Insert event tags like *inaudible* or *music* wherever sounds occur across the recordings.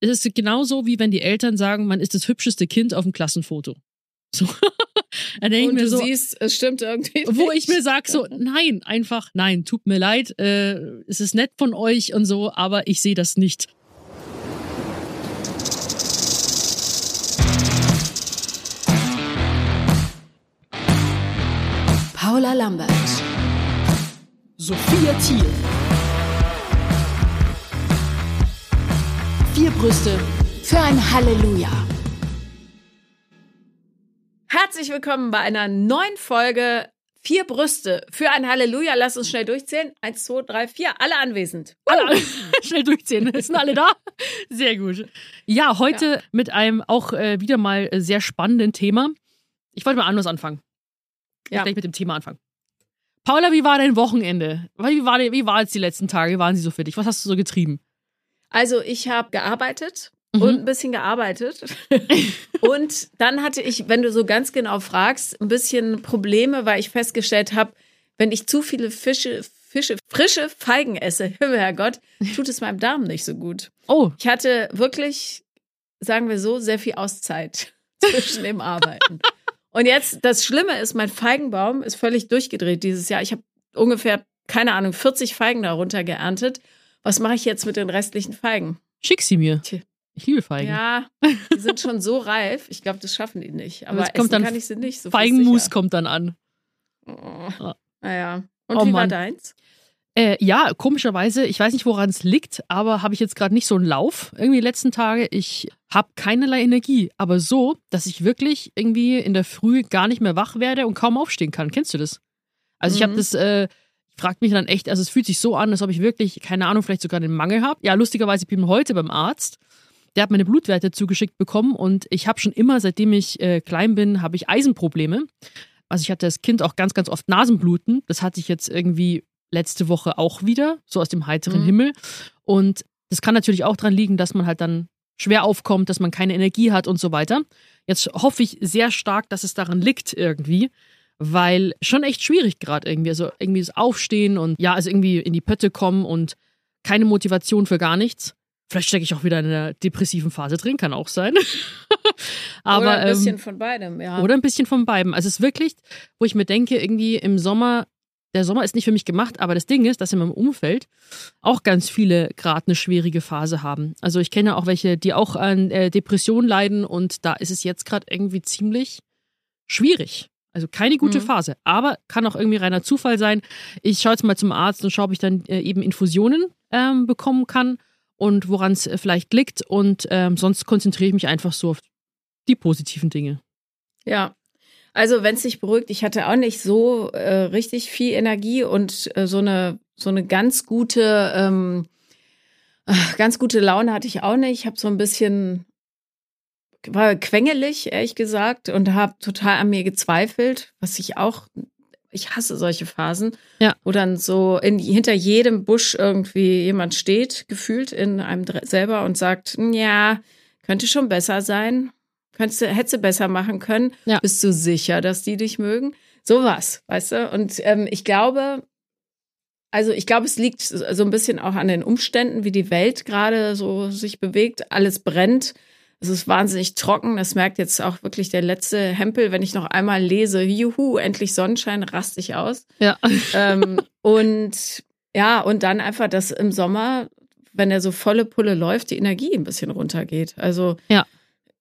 es ist genauso wie wenn die Eltern sagen, man ist das hübscheste Kind auf dem Klassenfoto. *laughs* So. Dann denke ich mir du so, siehst, es stimmt irgendwie. wo nicht. ich mir sag so, *laughs* nein, einfach, nein, tut mir leid, äh, es ist nett von euch und so, aber ich sehe das nicht. Paula Lambert. Sophia Thiel. Vier Brüste für ein Halleluja. Herzlich willkommen bei einer neuen Folge Vier Brüste für ein Halleluja. Lass uns schnell durchzählen. Eins, zwei, drei, vier. Alle anwesend. Alle, *laughs* schnell durchziehen. *laughs* Sind alle da? Sehr gut. Ja, heute mit einem auch äh, wieder mal äh, sehr spannenden Thema. Ich wollte mal anders anfangen. Ja. Gleich mit dem Thema anfangen. Paula, wie war dein Wochenende? Wie war, wie war es die letzten Tage? Wie waren sie so für dich? Was hast du so getrieben? Also ich habe gearbeitet Mhm. und ein bisschen gearbeitet. *laughs* und dann hatte ich, wenn du so ganz genau fragst, ein bisschen Probleme, weil ich festgestellt habe, wenn ich zu viele Fische, Fische, frische Feigen esse, *laughs* Herrgott, tut es meinem Darm nicht so gut. Oh, Ich hatte wirklich, sagen wir so, sehr viel Auszeit *laughs* zwischen dem Arbeiten. Und jetzt, das Schlimme ist, mein Feigenbaum ist völlig durchgedreht dieses Jahr. Ich habe ungefähr, keine Ahnung, 40 Feigen darunter geerntet. Was mache ich jetzt mit den restlichen Feigen? schick sie mir. Tja. Ich liebe Feigen. Ja, *laughs* die sind schon so reif. Ich glaube, das schaffen die nicht. Aber jetzt kommt essen dann kann ich sie nicht. So Feigenmus kommt dann an. Oh. Naja. Und Oh wie war Mann. deins? Äh, ja, komischerweise, ich weiß nicht, woran es liegt, aber habe ich jetzt gerade nicht so einen Lauf irgendwie die letzten Tage. Ich habe keinerlei Energie, aber so, dass ich wirklich irgendwie in der Früh gar nicht mehr wach werde und kaum aufstehen kann. Kennst du das? Also ich habe Mhm. das, äh, ich frage mich dann echt, also es fühlt sich so an, als ob ich wirklich, keine Ahnung, vielleicht sogar den Mangel habe. Ja, lustigerweise, ich bin heute beim Arzt. Der hat meine Blutwerte zugeschickt bekommen und ich habe schon immer, seitdem ich äh, klein bin, habe ich Eisenprobleme. Also ich hatte als Kind auch ganz, ganz oft Nasenbluten. Das hatte ich jetzt irgendwie letzte Woche auch wieder, so aus dem heiteren Mhm. Himmel. Und das kann natürlich auch dran liegen, dass man halt dann schwer aufkommt, dass man keine Energie hat und so weiter. Jetzt hoffe ich sehr stark, dass es daran liegt irgendwie, weil schon echt schwierig gerade irgendwie. Also irgendwie das Aufstehen und ja, also irgendwie in die Pötte kommen und keine Motivation für gar nichts. Vielleicht stecke ich auch wieder in einer depressiven Phase drin, kann auch sein. *laughs* Aber Oder ein ähm, bisschen von beidem, ja. oder ein bisschen von beiden. Also es ist wirklich, wo ich mir denke, irgendwie im Sommer, der Sommer ist nicht für mich gemacht, aber das Ding ist, dass in meinem Umfeld auch ganz viele gerade eine schwierige Phase haben. Also ich kenne auch welche, die auch an äh, Depressionen leiden und da ist es jetzt gerade irgendwie ziemlich schwierig. Also keine gute Mhm. Phase, aber kann auch irgendwie reiner Zufall sein. Ich schaue jetzt mal zum Arzt und schaue, ob ich dann äh, eben Infusionen ähm, bekommen kann und woran es äh, vielleicht liegt. Und ähm, sonst konzentriere ich mich einfach so auf die positiven Dinge. Ja. Also, wenn es dich beruhigt, ich hatte auch nicht so äh, richtig viel Energie und äh, so eine so eine ganz gute ähm, ganz gute Laune hatte ich auch nicht. Ich habe so ein bisschen war quengelig, ehrlich gesagt, und habe total an mir gezweifelt, was ich auch ich hasse solche Phasen, Ja. wo dann so in, hinter jedem Busch irgendwie jemand steht, gefühlt in einem selber und sagt, ja, könnte schon besser sein, könntest du, hättest du besser machen können. Ja. Bist du sicher, dass die dich mögen? Sowas, weißt du? Und ähm, ich glaube, also ich glaube, es liegt so ein bisschen auch an den Umständen, wie die Welt gerade so sich bewegt. Alles brennt. Es ist wahnsinnig trocken. Das merkt jetzt auch wirklich der letzte Hempel. Wenn ich noch einmal lese, juhu, endlich Sonnenschein, raste ich aus. Ja. ähm, und ja, und dann einfach, dass im Sommer, wenn er so volle Pulle läuft, die Energie ein bisschen runtergeht. Also Ja.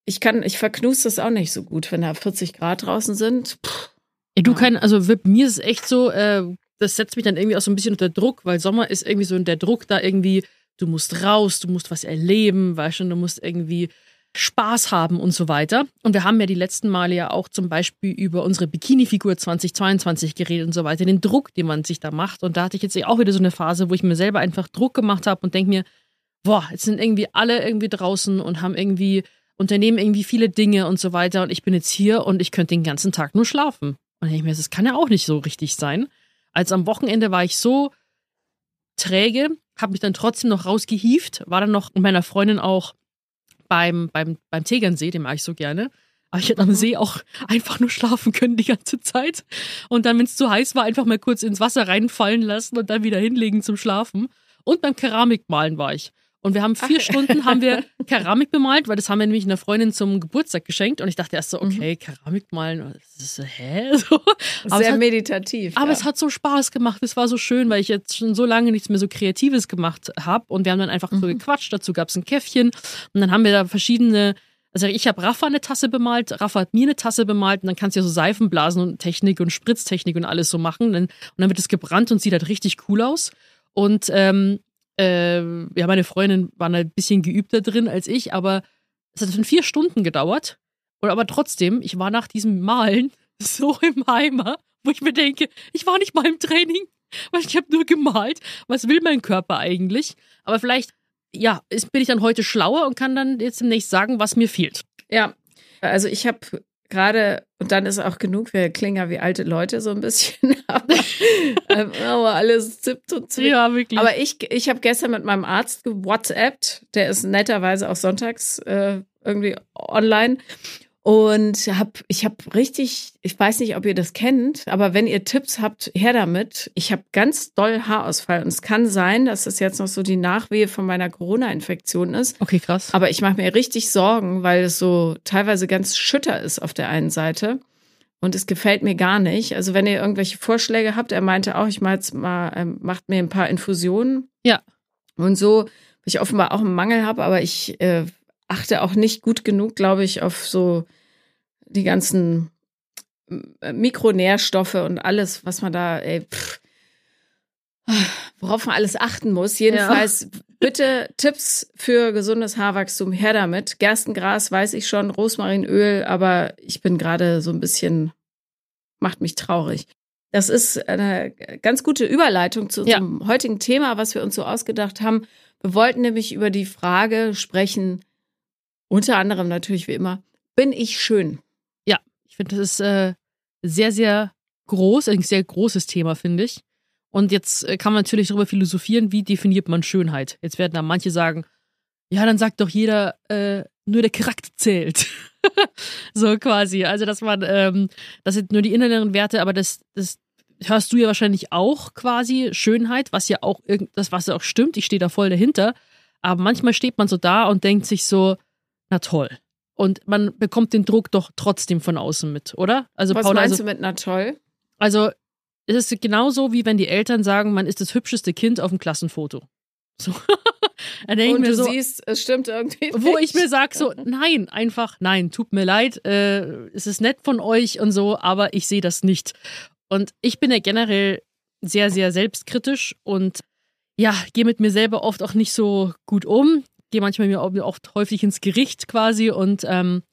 ich kann, ich verknus das auch nicht so gut, wenn da 40 Grad draußen sind. Pff, Ey, du Ja. kein, also mir ist es echt so, äh, das setzt mich dann irgendwie auch so ein bisschen unter Druck, weil Sommer ist irgendwie so der Druck da irgendwie, du musst raus, du musst was erleben, weißt du, du musst irgendwie Spaß haben und so weiter. Und wir haben ja die letzten Male ja auch zum Beispiel über unsere Bikini-Figur 2022 geredet und so weiter, den Druck, den man sich da macht. Und da hatte ich jetzt auch wieder so eine Phase, wo ich mir selber einfach Druck gemacht habe und denke mir, boah, jetzt sind irgendwie alle irgendwie draußen und haben irgendwie, unternehmen irgendwie viele Dinge und so weiter. Und ich bin jetzt hier und ich könnte den ganzen Tag nur schlafen. Und ich mir, das kann ja auch nicht so richtig sein. Als am Wochenende war ich so träge, habe mich dann trotzdem noch rausgehieft, war dann noch mit meiner Freundin auch beim, beim, beim Tegernsee, den mag ich so gerne. Aber ich hätte am See auch einfach nur schlafen können die ganze Zeit. Und dann, wenn es zu heiß war, einfach mal kurz ins Wasser reinfallen lassen und dann wieder hinlegen zum Schlafen. Und beim Keramikmalen war ich. Und wir haben vier Stunden haben wir *laughs* Keramik bemalt, weil das haben wir nämlich einer Freundin zum Geburtstag geschenkt. Und ich dachte erst so, okay, mhm. Keramik malen, das ist so, hä? *laughs* So. Sehr hat, meditativ. Aber ja. es hat so Spaß gemacht. Es war so schön, weil ich jetzt schon so lange nichts mehr so Kreatives gemacht habe. Und wir haben dann einfach mhm. so gequatscht. Dazu gab es ein Käffchen. Und dann haben wir da verschiedene also ich habe Rafa eine Tasse bemalt, Rafa hat mir eine Tasse bemalt und dann kannst du ja so Seifenblasen und Technik und Spritztechnik und alles so machen. Und dann, und dann wird es gebrannt und sieht halt richtig cool aus. Und ähm, äh, ja, meine Freundin war ein bisschen geübter drin als ich, aber es hat schon vier Stunden gedauert. Und aber trotzdem, ich war nach diesem Malen *laughs* so im Heimer, wo ich mir denke, ich war nicht mal im Training, weil ich habe nur gemalt. Was will mein Körper eigentlich? Aber vielleicht, ja, bin ich dann heute schlauer und kann dann jetzt demnächst sagen, was mir fehlt. Ja, also ich habe gerade, und dann ist auch genug, wir klingen ja wie alte Leute so ein bisschen, *laughs* aber, ähm, aber alles zippt und zwickt. Ja, wirklich. Aber ich, ich habe gestern mit meinem Arzt gewhatsappt, der ist netterweise auch sonntags äh, irgendwie online. Und hab, ich habe richtig, ich weiß nicht, ob ihr das kennt, aber wenn ihr Tipps habt, her damit. Ich habe ganz doll Haarausfall und es kann sein, dass das jetzt noch so die Nachwehe von meiner Corona-Infektion ist. Okay, krass. Aber ich mache mir richtig Sorgen, weil es so teilweise ganz schütter ist auf der einen Seite. Und es gefällt mir gar nicht. Also wenn ihr irgendwelche Vorschläge habt, er meinte auch, ich mal jetzt mal, ähm, macht mir ein paar Infusionen. Ja. Und so, weil ich offenbar auch einen Mangel habe, aber ich äh, achte auch nicht gut genug, glaube ich, auf so die ganzen äh, Mikronährstoffe und alles, was man da, ey, pff, worauf man alles achten muss. Jedenfalls ja. *laughs* bitte Tipps für gesundes Haarwachstum her damit. Gerstengras weiß ich schon, Rosmarinöl, aber ich bin gerade so ein bisschen, macht mich traurig. Das ist eine ganz gute Überleitung zu unserem ja. heutigen Thema, was wir uns so ausgedacht haben. Wir wollten nämlich über die Frage sprechen, unter anderem natürlich wie immer, bin ich schön? Ich finde, das ist äh, sehr, sehr groß, ein sehr großes Thema, finde ich. Und jetzt äh, kann man natürlich darüber philosophieren, wie definiert man Schönheit. Jetzt werden da manche sagen, ja, dann sagt doch jeder, äh, nur der Charakter zählt. *laughs* so quasi. Also, dass man, ähm, das sind nur die inneren Werte, aber das, das hörst du ja wahrscheinlich auch quasi Schönheit, was ja auch das, was ja auch stimmt. Ich stehe da voll dahinter. Aber manchmal steht man so da und denkt sich so, na toll. Und man bekommt den Druck doch trotzdem von außen mit, oder? Also, Was Paula, meinst also, du mit na toll? Also, es ist genauso wie wenn die Eltern sagen, man ist das hübscheste Kind auf dem Klassenfoto. *laughs* So. Dann Und du so, siehst, es stimmt irgendwie. Nicht. Wo ich mir sage, so, *laughs* nein, einfach, nein, tut mir leid, äh, es ist nett von euch und so, aber ich sehe das nicht. Und ich bin ja generell sehr, sehr selbstkritisch und ja, gehe mit mir selber oft auch nicht so gut um gehe manchmal mir oft häufig ins Gericht quasi und ähm,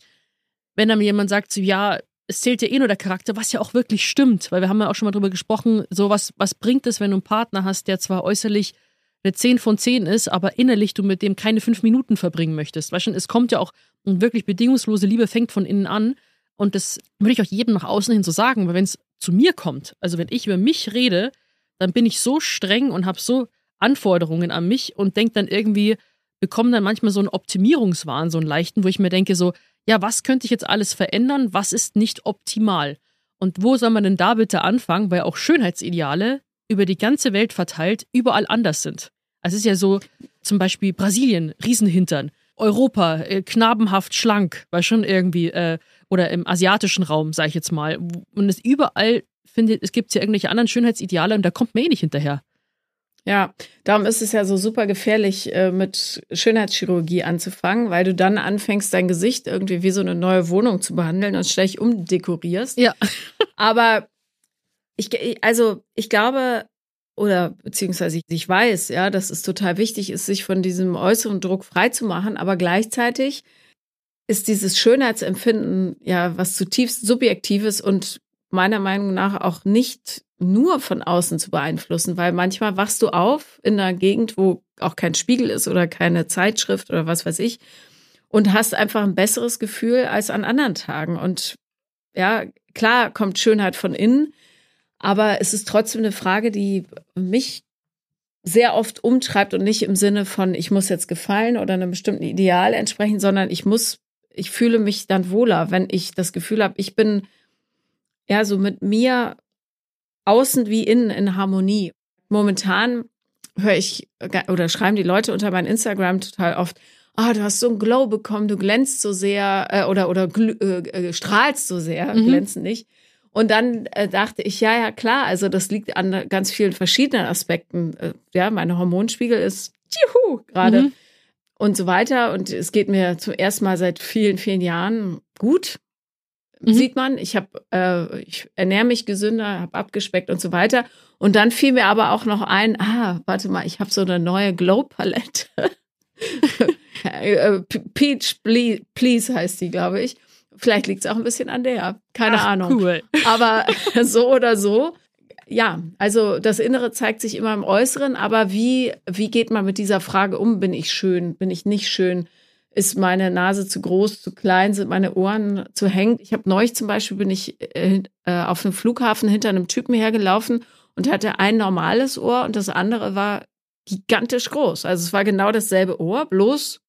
wenn dann jemand sagt, so ja, es zählt ja eh nur der Charakter, was ja auch wirklich stimmt, weil wir haben ja auch schon mal drüber gesprochen, so was, was bringt es, wenn du einen Partner hast, der zwar äußerlich eine 10 von 10 ist, aber innerlich du mit dem keine fünf Minuten verbringen möchtest. Weißt du, es kommt ja auch, wirklich bedingungslose Liebe fängt von innen an. Und das würde ich auch jedem nach außen hin so sagen, weil wenn es zu mir kommt, also wenn ich über mich rede, dann bin ich so streng und habe so Anforderungen an mich und denke dann irgendwie, bekomme dann manchmal so einen Optimierungswahn, so einen leichten, wo ich mir denke, so, ja, was könnte ich jetzt alles verändern? Was ist nicht optimal? Und wo soll man denn da bitte anfangen? Weil auch Schönheitsideale über die ganze Welt verteilt überall anders sind. Also es ist ja so, zum Beispiel Brasilien, Riesenhintern, Europa, äh, knabenhaft schlank, weil schon irgendwie, äh, oder im asiatischen Raum, sage ich jetzt mal. Und es überall findet, es gibt ja irgendwelche anderen Schönheitsideale und da kommt man eh nicht hinterher. Ja, darum ist es ja so super gefährlich, äh, mit Schönheitschirurgie anzufangen, weil du dann anfängst, dein Gesicht irgendwie wie so eine neue Wohnung zu behandeln und schlecht umdekorierst. Ja. *laughs* Aber ich, also ich glaube, oder beziehungsweise ich weiß, ja, dass es total wichtig ist, sich von diesem äußeren Druck frei zu machen, aber gleichzeitig ist dieses Schönheitsempfinden ja was zutiefst Subjektives und meiner Meinung nach auch nicht nur von außen zu beeinflussen, weil manchmal wachst du auf in einer Gegend, wo auch kein Spiegel ist oder keine Zeitschrift oder was weiß ich und hast einfach ein besseres Gefühl als an anderen Tagen. Und ja, klar kommt Schönheit von innen, aber es ist trotzdem eine Frage, die mich sehr oft umtreibt und nicht im Sinne von, ich muss jetzt gefallen oder einem bestimmten Ideal entsprechen, sondern ich muss, ich fühle mich dann wohler, wenn ich das Gefühl habe, ich bin ja so mit mir außen wie innen in Harmonie. Momentan höre ich oder schreiben die Leute unter mein Instagram total oft, ah, du hast so ein Glow bekommen, du glänzt so sehr äh, oder oder äh, äh, strahlst so sehr, mhm. glänzen nicht. Und dann äh, dachte ich, ja, ja, klar, also das liegt an ganz vielen verschiedenen Aspekten. Äh, ja, mein Hormonspiegel ist juhu gerade mhm. und so weiter. Und es geht mir zum ersten Mal seit vielen, vielen Jahren gut. Mhm. Sieht man, ich habe, äh, ich ernähre mich gesünder, habe abgespeckt und so weiter. Und dann fiel mir aber auch noch ein, ah, warte mal, ich habe so eine neue Glow-Palette. *laughs* Äh, Peach Please heißt die, glaube ich. Vielleicht liegt es auch ein bisschen an der. Keine Ach, Ahnung. Cool. *laughs* Aber *laughs* so oder so. Ja, also das Innere zeigt sich immer im Äußeren, aber wie, wie geht man mit dieser Frage um? Bin ich schön? Bin ich nicht schön? Ist meine Nase zu groß, zu klein? Sind meine Ohren zu hängen? Ich habe neulich zum Beispiel bin ich äh, äh, auf einem Flughafen hinter einem Typen hergelaufen und hatte ein normales Ohr und das andere war gigantisch groß. Also es war genau dasselbe Ohr, bloß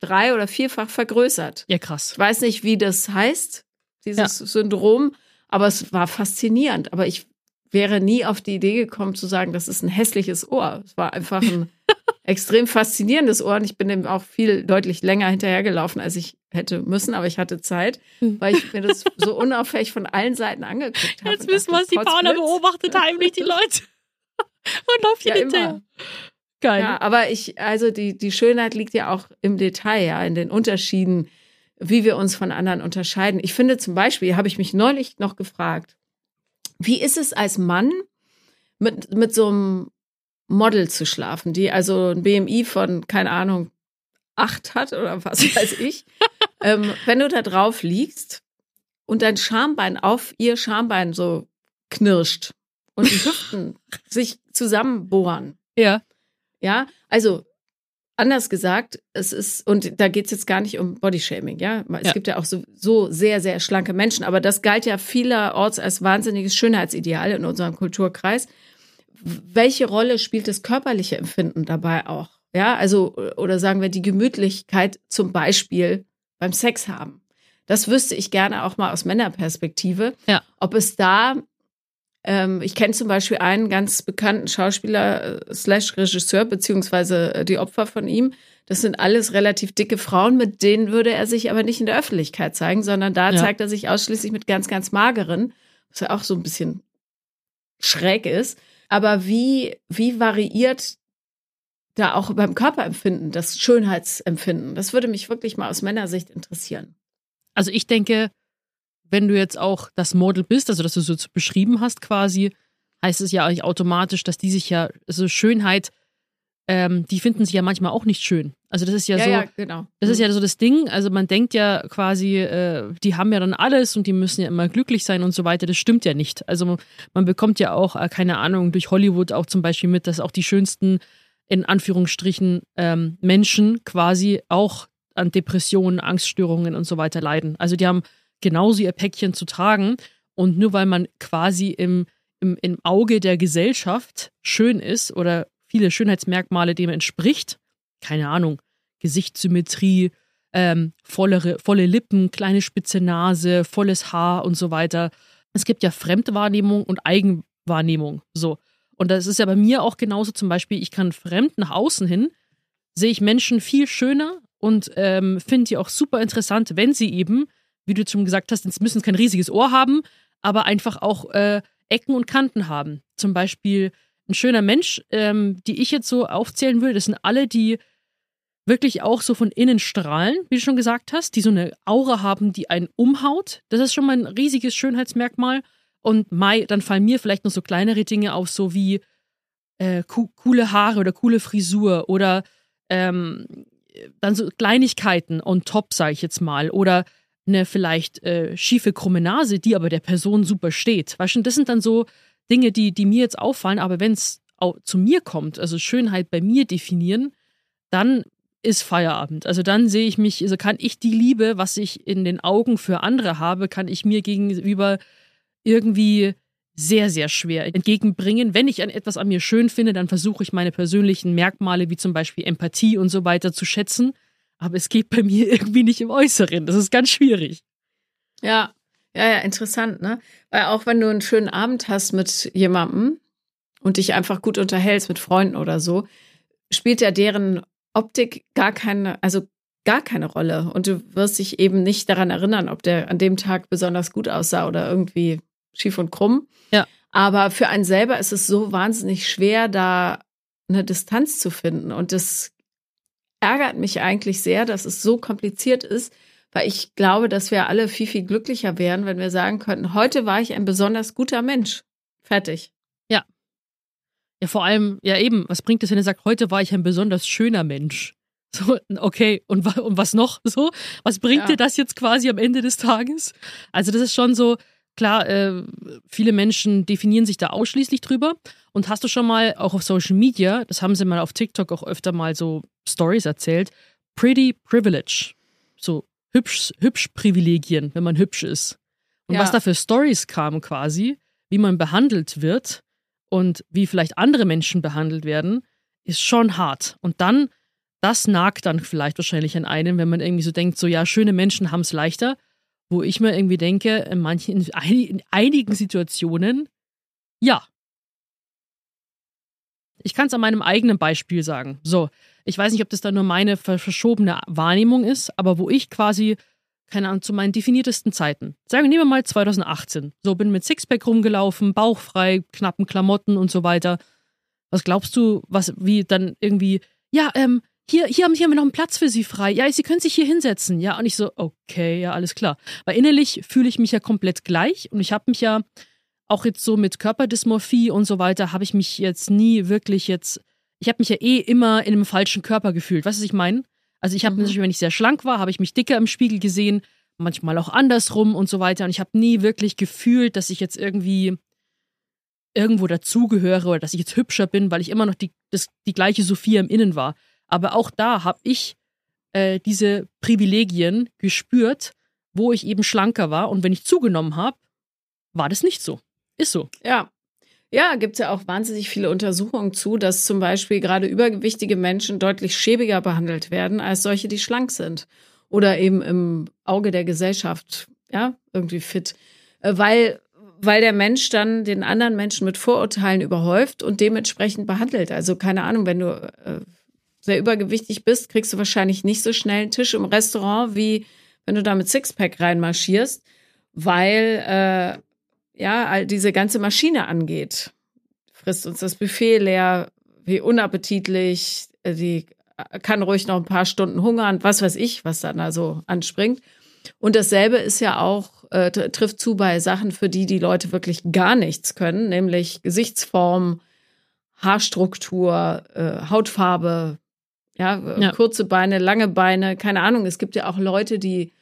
drei- oder vierfach vergrößert. Ja, krass. Ich weiß nicht, wie das heißt, dieses ja. Syndrom, aber es war faszinierend. Aber ich wäre nie auf die Idee gekommen zu sagen, das ist ein hässliches Ohr. Es war einfach ein *laughs* extrem faszinierendes Ohr und ich bin dem auch viel deutlich länger hinterhergelaufen, als ich hätte müssen, aber ich hatte Zeit, hm. weil ich mir das so unauffällig von allen Seiten angeguckt habe. Jetzt wissen wir, was die Paula beobachtet heimlich die Leute *laughs* und läuft hier ja, hinterher. Immer. Geil. Ja, aber ich, also die, die Schönheit liegt ja auch im Detail, ja, in den Unterschieden, wie wir uns von anderen unterscheiden. Ich finde zum Beispiel, habe ich mich neulich noch gefragt, wie ist es als Mann mit, mit so einem Model zu schlafen, die also ein BMI von, keine Ahnung, acht hat oder was *laughs* weiß ich. ähm, wenn du da drauf liegst und dein Schambein auf ihr Schambein so knirscht und die Hüften *laughs* sich zusammenbohren. Ja. Ja, also anders gesagt, es ist, und da geht es jetzt gar nicht um Bodyshaming, ja. Es ja. gibt ja auch so, so sehr, sehr schlanke Menschen, aber das galt ja vielerorts als wahnsinniges Schönheitsideal in unserem Kulturkreis. Welche Rolle spielt das körperliche Empfinden dabei auch? Ja, also, oder sagen wir die Gemütlichkeit zum Beispiel beim Sex haben. Das wüsste ich gerne auch mal aus Männerperspektive. Ja. Ob es da ähm, ich kenne zum Beispiel einen ganz bekannten Schauspieler äh, slash Regisseur, beziehungsweise äh, die Opfer von ihm. Das sind alles relativ dicke Frauen, mit denen würde er sich aber nicht in der Öffentlichkeit zeigen, sondern da ja. zeigt er sich ausschließlich mit ganz, ganz mageren, was ja auch so ein bisschen schräg ist. Aber wie, wie variiert da auch beim Körperempfinden, das Schönheitsempfinden? Das würde mich wirklich mal aus Männersicht interessieren. Also ich denke, wenn du jetzt auch das Model bist, also dass du so beschrieben hast quasi, heißt es ja eigentlich automatisch, dass die sich ja, also Schönheit, ähm, die finden sich ja manchmal auch nicht schön. Also das ist ja, ja so, ja, genau. das ist ja so das Ding. Also man denkt ja quasi, äh, die haben ja dann alles und die müssen ja immer glücklich sein und so weiter. Das stimmt ja nicht. Also man bekommt ja auch äh, keine Ahnung durch Hollywood auch zum Beispiel mit, dass auch die schönsten in Anführungsstrichen ähm, Menschen quasi auch an Depressionen, Angststörungen und so weiter leiden. Also die haben genauso ihr Päckchen zu tragen. Und nur weil man quasi im, im, im Auge der Gesellschaft schön ist oder viele Schönheitsmerkmale dem entspricht, keine Ahnung, Gesichtssymmetrie, ähm, vollere, volle Lippen, kleine spitze Nase, volles Haar und so weiter. Es gibt ja Fremdwahrnehmung und Eigenwahrnehmung. So. Und das ist ja bei mir auch genauso. Zum Beispiel, ich kann fremd nach außen hin, sehe ich Menschen viel schöner und ähm, finde die auch super interessant, wenn sie eben wie du schon gesagt hast, sie müssen kein riesiges Ohr haben, aber einfach auch äh, Ecken und Kanten haben. Zum Beispiel ein schöner Mensch, ähm, die ich jetzt so aufzählen würde, das sind alle, die wirklich auch so von innen strahlen, wie du schon gesagt hast, die so eine Aura haben, die einen umhaut. Das ist schon mal ein riesiges Schönheitsmerkmal. Und Mai, dann fallen mir vielleicht noch so kleinere Dinge auf, so wie äh, co coole Haare oder coole Frisur oder ähm, dann so Kleinigkeiten on top, sage ich jetzt mal. Oder eine vielleicht äh, schiefe, krumme Nase, die aber der Person super steht. Weißt du, das sind dann so Dinge, die, die mir jetzt auffallen, aber wenn es zu mir kommt, also Schönheit bei mir definieren, dann ist Feierabend. Also dann sehe ich mich, also kann ich die Liebe, was ich in den Augen für andere habe, kann ich mir gegenüber irgendwie sehr, sehr schwer entgegenbringen. Wenn ich etwas an mir schön finde, dann versuche ich meine persönlichen Merkmale wie zum Beispiel Empathie und so weiter zu schätzen aber es geht bei mir *laughs* irgendwie nicht im Äußeren. Das ist ganz schwierig. Ja, ja, ja, interessant, ne? Weil auch wenn du einen schönen Abend hast mit jemandem, und dich einfach gut unterhältst mit Freunden oder so, spielt ja deren Optik gar keine, also gar keine Rolle. Und du wirst dich eben nicht daran erinnern, ob der an dem Tag besonders gut aussah oder irgendwie schief und krumm. Ja. Aber für einen selber ist es so wahnsinnig schwer, da eine Distanz zu finden. Und das ärgert mich eigentlich sehr, dass es so kompliziert ist, weil ich glaube, dass wir alle viel, viel glücklicher wären, wenn wir sagen könnten, heute war ich ein besonders guter Mensch. Fertig. Ja. Vor allem, ja eben, was bringt es, wenn er sagt, heute war ich ein besonders schöner Mensch? *laughs* So, okay, und, und was noch? So, was bringt Ja. dir das jetzt quasi am Ende des Tages? Also, das ist schon so, klar, äh, viele Menschen definieren sich da ausschließlich drüber. Und hast du schon mal auch auf Social Media, das haben sie mal auf TikTok auch öfter mal so Stories erzählt, Pretty Privilege. So hübsch, hübsch Privilegien, wenn man hübsch ist. Und Ja. was da für Stories kamen quasi, wie man behandelt wird und wie vielleicht andere Menschen behandelt werden, ist schon hart. Und dann, das nagt dann vielleicht wahrscheinlich an einem, wenn man irgendwie so denkt, so ja, schöne Menschen haben es leichter, wo ich mir irgendwie denke, in manchen, in, eini- in einigen Situationen, ja. Ich kann es an meinem eigenen Beispiel sagen. So, ich weiß nicht, ob das dann nur meine ver- verschobene Wahrnehmung ist, aber wo ich quasi, keine Ahnung, zu meinen definiertesten Zeiten, sagen, wir mal 2018, so bin mit Sixpack rumgelaufen, bauchfrei, knappen Klamotten und so weiter. Was glaubst du, was, wie dann irgendwie, ja, ähm, hier, hier haben, hier haben wir noch einen Platz für Sie frei. Ja, Sie können sich hier hinsetzen. Ja, und ich so, okay, ja, alles klar. Weil innerlich fühle ich mich ja komplett gleich und ich habe mich ja auch jetzt so mit Körperdysmorphie und so weiter, habe ich mich jetzt nie wirklich jetzt, ich habe mich ja eh immer in einem falschen Körper gefühlt. Weißt du, was ich meine? Also ich habe Mhm. natürlich, wenn ich sehr schlank war, habe ich mich dicker im Spiegel gesehen, manchmal auch andersrum und so weiter. Und ich habe nie wirklich gefühlt, dass ich jetzt irgendwie irgendwo dazugehöre oder dass ich jetzt hübscher bin, weil ich immer noch die, das, die gleiche Sophia im Innen war. Aber auch da habe ich äh, diese Privilegien gespürt, wo ich eben schlanker war. Und wenn ich zugenommen habe, war das nicht so. Ist so. Ja. Ja, gibt es ja auch wahnsinnig viele Untersuchungen zu, dass zum Beispiel gerade übergewichtige Menschen deutlich schäbiger behandelt werden als solche, die schlank sind. Oder eben im Auge der Gesellschaft, ja, irgendwie fit. Äh, Weil, weil der Mensch dann den anderen Menschen mit Vorurteilen überhäuft und dementsprechend behandelt. Also keine Ahnung, wenn du äh, sehr übergewichtig bist, kriegst du wahrscheinlich nicht so schnell einen Tisch im Restaurant, wie wenn du da mit Sixpack reinmarschierst, weil äh, ja, all diese ganze Maschine angeht. Frisst uns das Buffet leer, wie unappetitlich, die kann ruhig noch ein paar Stunden hungern, was weiß ich, was dann da so anspringt. Und dasselbe ist ja auch, äh, tr- trifft zu bei Sachen, für die die Leute wirklich gar nichts können, nämlich Gesichtsform, Haarstruktur, äh, Hautfarbe, ja, Ja. kurze Beine, lange Beine, keine Ahnung. Es gibt ja auch Leute, die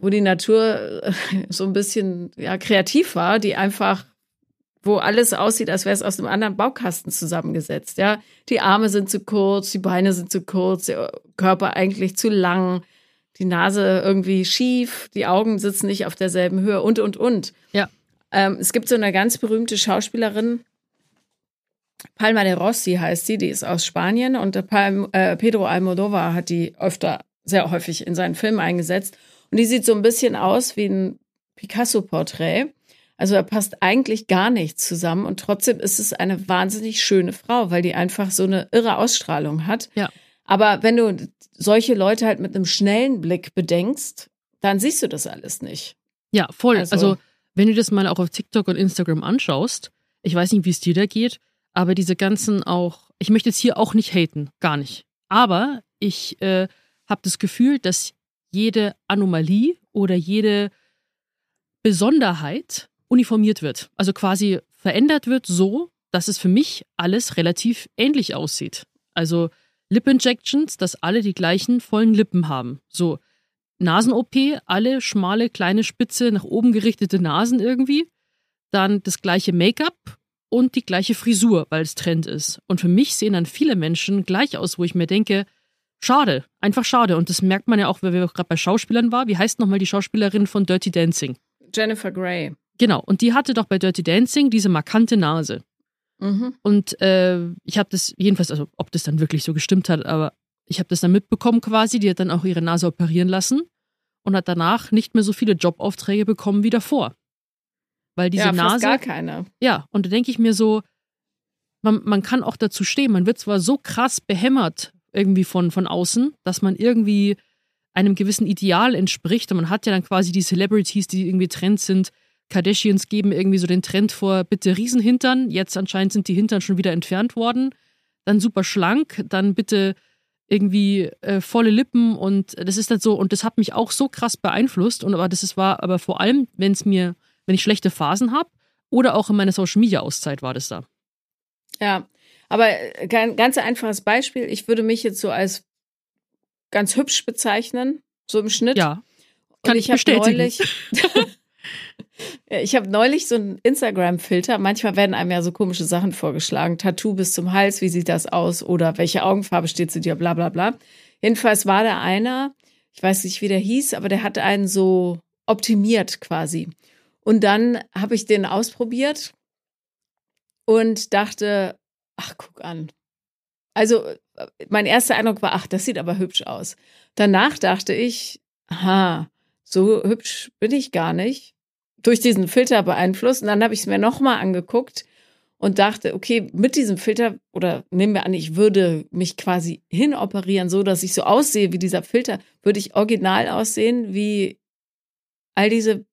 wo die Natur äh, *laughs* so ein bisschen ja, kreativ war, die einfach, wo alles aussieht, als wäre es aus einem anderen Baukasten zusammengesetzt. Ja, die Arme sind zu kurz, die Beine sind zu kurz, der Körper eigentlich zu lang, die Nase irgendwie schief, die Augen sitzen nicht auf derselben Höhe und und und. Ja. Ähm, es gibt so eine ganz berühmte Schauspielerin, Palma de Rossi heißt sie, die ist aus Spanien und Palm, äh, Pedro Almodovar hat die öfter, sehr häufig in seinen Filmen eingesetzt. Und die sieht so ein bisschen aus wie ein Picasso-Porträt. Also da passt eigentlich gar nichts zusammen und trotzdem ist es eine wahnsinnig schöne Frau, weil die einfach so eine irre Ausstrahlung hat. Ja. Aber wenn du solche Leute halt mit einem schnellen Blick bedenkst, dann siehst du das alles nicht. Ja, voll. Also- Also, wenn du das mal auch auf TikTok und Instagram anschaust, ich weiß nicht, wie es dir da geht, aber diese ganzen auch, ich möchte jetzt hier auch nicht haten, gar nicht. Aber ich äh, habe das Gefühl, dass jede Anomalie oder jede Besonderheit uniformiert wird. Also quasi verändert wird so, dass es für mich alles relativ ähnlich aussieht. Also Lip-Injections, dass alle die gleichen vollen Lippen haben. So, Nasen-OP, alle schmale, kleine, spitze, nach oben gerichtete Nasen irgendwie. Dann das gleiche Make-up und die gleiche Frisur, weil es Trend ist. Und für mich sehen dann viele Menschen gleich aus, wo ich mir denke, schade, einfach schade. Und das merkt man ja auch, weil wir gerade bei Schauspielern war. Wie heißt nochmal die Schauspielerin von Dirty Dancing? Jennifer Grey. Genau, und die hatte doch bei Dirty Dancing diese markante Nase. Mhm. Und äh, ich habe das, jedenfalls, also ob das dann wirklich so gestimmt hat, aber ich habe das dann mitbekommen quasi. Die hat dann auch ihre Nase operieren lassen und hat danach nicht mehr so viele Jobaufträge bekommen wie davor. Weil diese ja, fast Nase. gar keine. Ja, und da denke ich mir so, man, man kann auch dazu stehen. Man wird zwar so krass behämmert irgendwie von, von außen, dass man irgendwie einem gewissen Ideal entspricht. Und man hat ja dann quasi die Celebrities, die irgendwie Trend sind. Kardashians geben irgendwie so den Trend vor, bitte Riesenhintern. Jetzt anscheinend sind die Hintern schon wieder entfernt worden. Dann super schlank, dann bitte irgendwie äh, volle Lippen und das ist dann so und das hat mich auch so krass beeinflusst und aber das ist, war aber vor allem, wenn es mir, wenn ich schlechte Phasen habe oder auch in meiner Social Media Auszeit war das da. Ja, aber äh, ganz einfaches Beispiel. Ich würde mich jetzt so als ganz hübsch bezeichnen, so im Schnitt. Ja. Kann Und ich, ich bestätigen. Neulich, *laughs* ich habe neulich so einen Instagram-Filter. Manchmal werden einem ja so komische Sachen vorgeschlagen. Tattoo bis zum Hals, wie sieht das aus? Oder welche Augenfarbe steht zu dir? Bla bla bla. Jedenfalls war da einer, ich weiß nicht, wie der hieß, aber der hat einen so optimiert quasi. Und dann habe ich den ausprobiert und dachte, ach, guck an. Also mein erster Eindruck war, ach, das sieht aber hübsch aus. Danach dachte ich, aha, so hübsch bin ich gar nicht. Durch diesen Filter beeinflusst. Und dann habe ich es mir nochmal angeguckt und dachte, okay, mit diesem Filter, oder nehmen wir an, ich würde mich quasi hinoperieren, so dass ich so aussehe wie dieser Filter, würde ich original aussehen wie all diese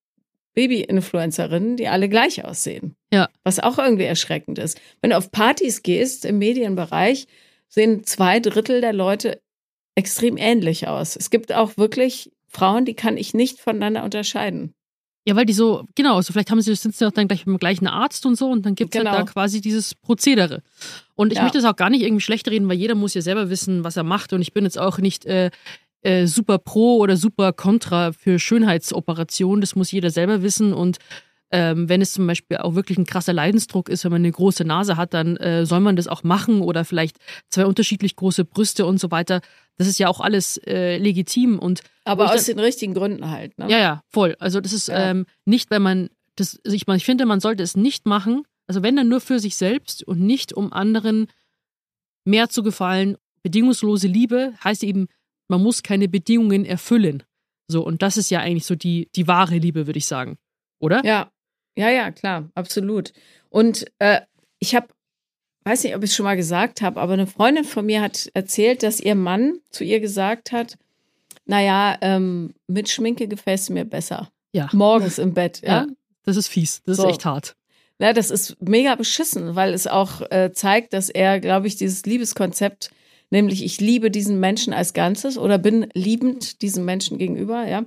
Baby-Influencerinnen, die alle gleich aussehen. Ja. Was auch irgendwie erschreckend ist. Wenn du auf Partys gehst im Medienbereich, sehen zwei Drittel der Leute extrem ähnlich aus. Es gibt auch wirklich Frauen, die kann ich nicht voneinander unterscheiden. Ja, weil die so, genau, so vielleicht haben sie, sind sie auch dann gleich beim gleichen Arzt und so und dann gibt es genau. halt da genau. quasi dieses Prozedere. Und ich ja. möchte das auch gar nicht irgendwie schlecht reden, weil jeder muss ja selber wissen, was er macht. Und ich bin jetzt auch nicht äh, äh, super pro oder super contra für Schönheitsoperationen. Das muss jeder selber wissen. Und ähm, wenn es zum Beispiel auch wirklich ein krasser Leidensdruck ist, wenn man eine große Nase hat, dann äh, soll man das auch machen oder vielleicht zwei unterschiedlich große Brüste und so weiter. Das ist ja auch alles äh, legitim und aber aus dann, den richtigen Gründen halt. Ne? Ja, ja, voll. Also das ist ja. ähm, nicht, wenn man das. Also ich, ich finde, man sollte es nicht machen. Also wenn dann nur für sich selbst und nicht um anderen mehr zu gefallen. Bedingungslose Liebe heißt eben man muss keine Bedingungen erfüllen. So, und das ist ja eigentlich so die, die wahre Liebe, würde ich sagen. Oder? Ja, ja, ja, klar, absolut. Und äh, ich habe, weiß nicht, ob ich es schon mal gesagt habe, aber eine Freundin von mir hat erzählt, dass ihr Mann zu ihr gesagt hat, naja, ähm, mit Schminke gefällt es mir besser. Ja. Morgens im Bett, ja. ja das ist fies, das so. ist echt hart. Ja, das ist mega beschissen, weil es auch äh, zeigt, dass er, glaube ich, dieses Liebeskonzept nämlich ich liebe diesen Menschen als Ganzes oder bin liebend diesem Menschen gegenüber, ja.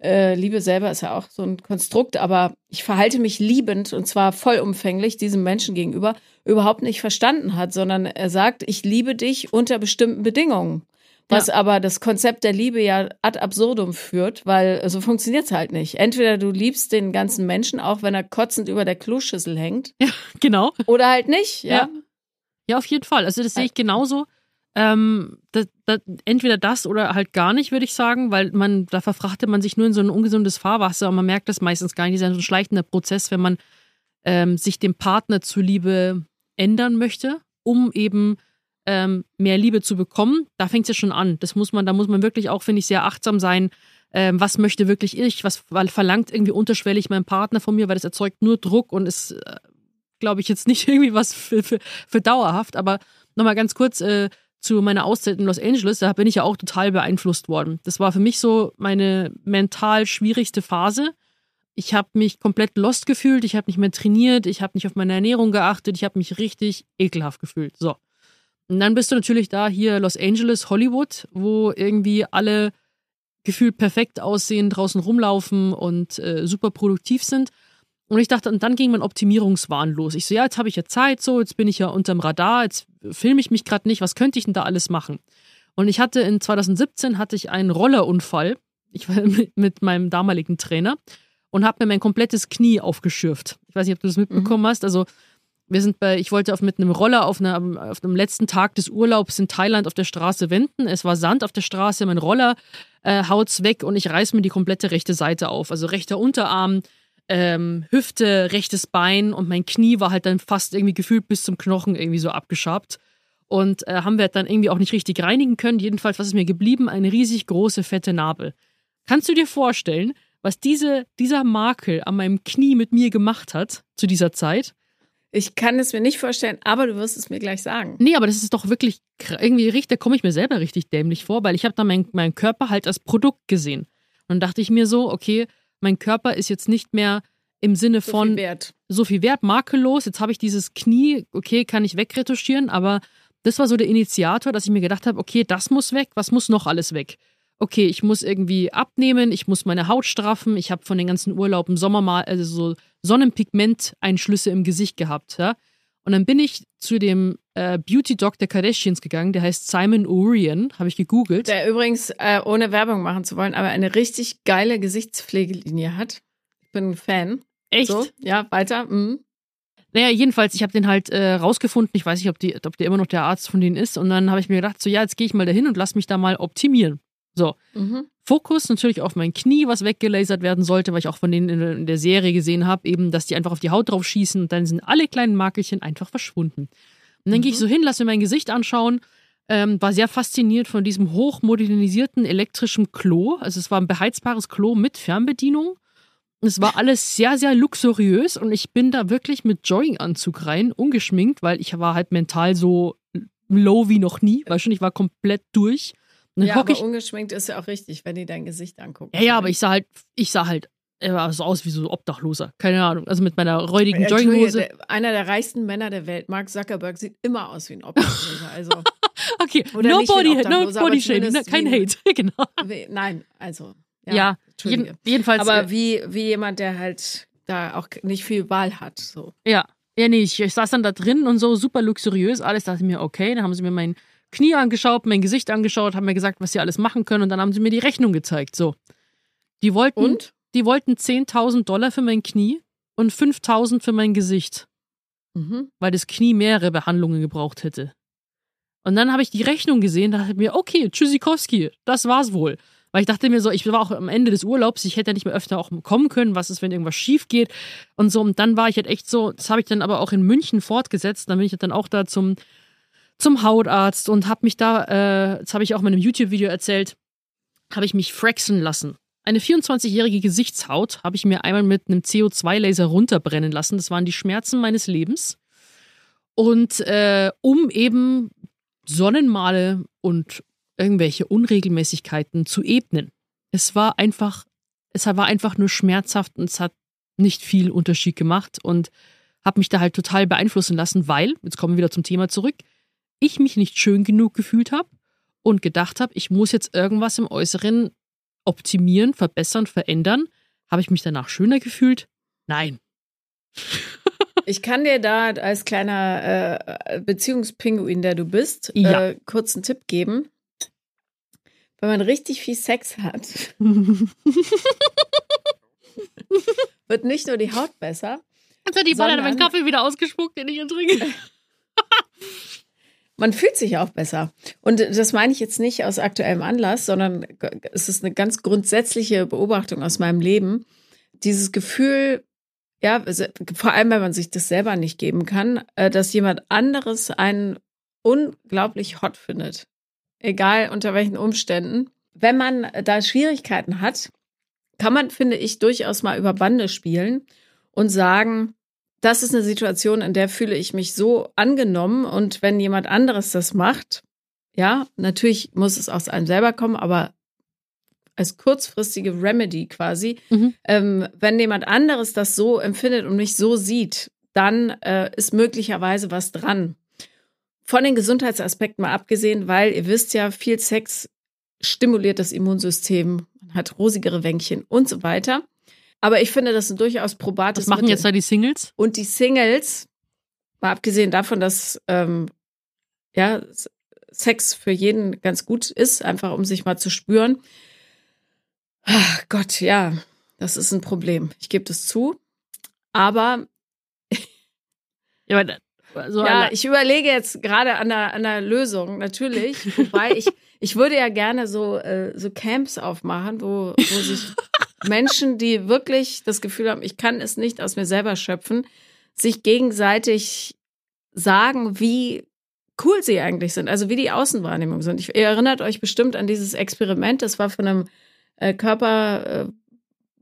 Äh, Liebe selber ist ja auch so ein Konstrukt, aber ich verhalte mich liebend und zwar vollumfänglich diesem Menschen gegenüber überhaupt nicht verstanden hat, sondern er sagt, ich liebe dich unter bestimmten Bedingungen. Was ja. aber das Konzept der Liebe ja ad absurdum führt, weil so funktioniert es halt nicht. Entweder du liebst den ganzen Menschen, auch wenn er kotzend über der Kloschüssel hängt. Ja, genau. Oder halt nicht, ja. Ja, ja auf jeden Fall. Also das sehe ich genauso. Ähm, das, das, entweder das oder halt gar nicht, würde ich sagen, weil man, da verfrachtet man sich nur in so ein ungesundes Fahrwasser und man merkt das meistens gar nicht. Das ist ein schleichender Prozess, wenn man ähm, sich dem Partner zuliebe ändern möchte, um eben ähm, mehr Liebe zu bekommen. Da fängt es ja schon an. Das muss man, da muss man wirklich auch, finde ich, sehr achtsam sein. Ähm, was möchte wirklich ich? Was verlangt irgendwie unterschwellig mein Partner von mir? Weil das erzeugt nur Druck und ist, äh, glaube ich, jetzt nicht *laughs* irgendwie was für, für, für dauerhaft. Aber nochmal ganz kurz, äh, zu meiner Auszeit in Los Angeles, da bin ich ja auch total beeinflusst worden. Das war für mich so meine mental schwierigste Phase. Ich habe mich komplett lost gefühlt, ich habe nicht mehr trainiert, ich habe nicht auf meine Ernährung geachtet, ich habe mich richtig ekelhaft gefühlt. So. Und dann bist du natürlich da hier Los Angeles, Hollywood, wo irgendwie alle gefühlt perfekt aussehen, draußen rumlaufen und äh, super produktiv sind. Und ich dachte, und dann ging mein Optimierungswahn los. Ich so, ja, jetzt habe ich ja Zeit, so, jetzt bin ich ja unterm Radar, jetzt filme ich mich gerade nicht, was könnte ich denn da alles machen? Und ich hatte in 2017 hatte ich einen Rollerunfall. Ich war *laughs* mit meinem damaligen Trainer und habe mir mein komplettes Knie aufgeschürft. Ich weiß nicht, ob du das mitbekommen mhm. hast. Also wir sind bei, ich wollte auf, mit einem Roller auf, einer, auf dem letzten Tag des Urlaubs in Thailand auf der Straße wenden. Es war Sand auf der Straße, mein Roller äh, haut's weg und ich reiß mir die komplette rechte Seite auf. Also rechter Unterarm, ähm, Hüfte, rechtes Bein und mein Knie war halt dann fast irgendwie gefühlt bis zum Knochen irgendwie so abgeschabt. Und äh, haben wir dann irgendwie auch nicht richtig reinigen können. Jedenfalls, was ist mir geblieben? Eine riesig große, fette Narbe. Kannst du dir vorstellen, was diese, dieser Makel an meinem Knie mit mir gemacht hat zu dieser Zeit? Ich kann es mir nicht vorstellen, aber du wirst es mir gleich sagen. Nee, aber das ist doch wirklich irgendwie richtig, da komme ich mir selber richtig dämlich vor, weil ich habe da meinen mein Körper halt als Produkt gesehen. Und dann dachte ich mir so, okay, mein Körper ist jetzt nicht mehr im Sinne So von viel wert. so viel wert, makellos. Jetzt habe ich dieses Knie, okay, kann ich wegretuschieren, aber das war so der Initiator, dass ich mir gedacht habe, okay, das muss weg, was muss noch alles weg? Okay, ich muss irgendwie abnehmen, ich muss meine Haut straffen, ich habe von den ganzen Urlauben Sommer mal also so Sonnenpigmenteinschlüsse im Gesicht gehabt, ja. Und dann bin ich zu dem äh, Beauty Doc der Kardashians gegangen, der heißt Simon Orion, habe ich gegoogelt. Der übrigens, äh, ohne Werbung machen zu wollen, aber eine richtig geile Gesichtspflegelinie hat. Ich bin ein Fan. Echt? So, ja, weiter. Mhm. Naja, jedenfalls, ich habe den halt äh, rausgefunden. Ich weiß nicht, ob, die, ob der immer noch der Arzt von denen ist. Und dann habe ich mir gedacht, so ja, jetzt gehe ich mal dahin und lass mich da mal optimieren. So, Mhm. Fokus natürlich auf mein Knie, was weggelasert werden sollte, weil ich auch von denen in, in der Serie gesehen habe, eben, dass die einfach auf die Haut drauf schießen und dann sind alle kleinen Makelchen einfach verschwunden. Und dann gehe ich so hin, lasse mir mein Gesicht anschauen, ähm, war sehr fasziniert von diesem hochmodernisierten elektrischen Klo. Also es war ein beheizbares Klo mit Fernbedienung. Es war alles sehr, sehr luxuriös und ich bin da wirklich mit Jogginganzug rein, ungeschminkt, weil ich war halt mental so low wie noch nie, weißt schon, ich war komplett durch. Ja, aber ungeschminkt ist ja auch richtig, wenn die dein Gesicht angucken. ja, ja, aber ich sah halt, ich sah halt äh, so aus wie so Obdachloser. Keine Ahnung. Also mit meiner räudigen Entschuldige, Jogginghose. Einer der reichsten Männer der Welt, Mark Zuckerberg, sieht immer aus wie ein Obdachloser. Also, *laughs* Okay, Oder no body, no body shaming, ne? kein Hate. *laughs* genau. wie- nein, also. Ja, Ja, jeden, jedenfalls. aber äh, wie, wie jemand, der halt da auch nicht viel Wahl hat. So. ja, ja, nee, ich, ich saß dann da drin und so super luxuriös. Alles dachte ich mir, okay, dann haben sie mir mein Knie angeschaut, mein Gesicht angeschaut, haben mir gesagt, was sie alles machen können und dann haben sie mir die Rechnung gezeigt. So. Die wollten, Und? Die wollten 10.000 Dollar für mein Knie und 5.000 für mein Gesicht. Mhm. weil das Knie mehrere Behandlungen gebraucht hätte. Und dann habe ich die Rechnung gesehen, dachte ich mir, okay, Tschüssikowski, das war's wohl. Weil ich dachte mir so, ich war auch am Ende des Urlaubs, ich hätte ja nicht mehr öfter auch kommen können, was ist, wenn irgendwas schief geht und so. Und dann war ich halt echt so, das habe ich dann aber auch in München fortgesetzt, dann bin ich dann auch da zum, zum Hautarzt und habe mich da, äh, das habe ich auch in meinem YouTube-Video erzählt, habe ich mich fraxen lassen. Eine 24-jährige Gesichtshaut habe ich mir einmal mit einem CO2-Laser runterbrennen lassen. Das waren die Schmerzen meines Lebens. Und äh, um eben Sonnenmale und irgendwelche Unregelmäßigkeiten zu ebnen. Es war einfach, es war einfach nur schmerzhaft und es hat nicht viel Unterschied gemacht und habe mich da halt total beeinflussen lassen, weil, jetzt kommen wir wieder zum Thema zurück, ich mich nicht schön genug gefühlt habe und gedacht habe, ich muss jetzt irgendwas im Äußeren optimieren, verbessern, verändern. Habe ich mich danach schöner gefühlt? Nein. *laughs* Ich kann dir da als kleiner äh, Beziehungspinguin, der du bist, Ja. äh, kurz einen Tipp geben. Wenn man richtig viel Sex hat, *laughs* wird nicht nur die Haut besser, Jetzt hat die Baller Sondern- meinen Kaffee wieder ausgespuckt, den ich hier trinke. *laughs* man fühlt sich auch besser. Und das meine ich jetzt nicht aus aktuellem Anlass, sondern es ist eine ganz grundsätzliche Beobachtung aus meinem Leben. Dieses Gefühl, ja, vor allem, wenn man sich das selber nicht geben kann, äh, dass jemand anderes einen unglaublich hot findet. Egal unter welchen Umständen. Wenn man da Schwierigkeiten hat, kann man, finde ich, durchaus mal über Bande spielen und sagen, das ist eine Situation, in der fühle ich mich so angenommen und wenn jemand anderes das macht, ja, natürlich muss es aus einem selber kommen, aber als kurzfristige Remedy quasi, Mhm. ähm, wenn jemand anderes das so empfindet und mich so sieht, dann äh, ist möglicherweise was dran. Von den Gesundheitsaspekten mal abgesehen, weil ihr wisst ja, viel Sex stimuliert das Immunsystem, man hat rosigere Wänkchen und so weiter. Aber ich finde, das ein durchaus probates Das machen Mittel. jetzt da die Singles. Und die Singles, mal abgesehen davon, dass ähm, ja, Sex für jeden ganz gut ist, einfach um sich mal zu spüren. Ach Gott, ja, das ist ein Problem. Ich gebe das zu. Aber Ja, aber so ja, ich überlege jetzt gerade an der, an der Lösung, natürlich. Wobei ich, ich würde ja gerne so, äh, so Camps aufmachen, wo, wo sich Menschen, die wirklich das Gefühl haben, ich kann es nicht aus mir selber schöpfen, sich gegenseitig sagen, wie cool sie eigentlich sind, also wie die Außenwahrnehmung sind. Ich, ihr erinnert euch bestimmt an dieses Experiment, das war von einem äh, Körper äh,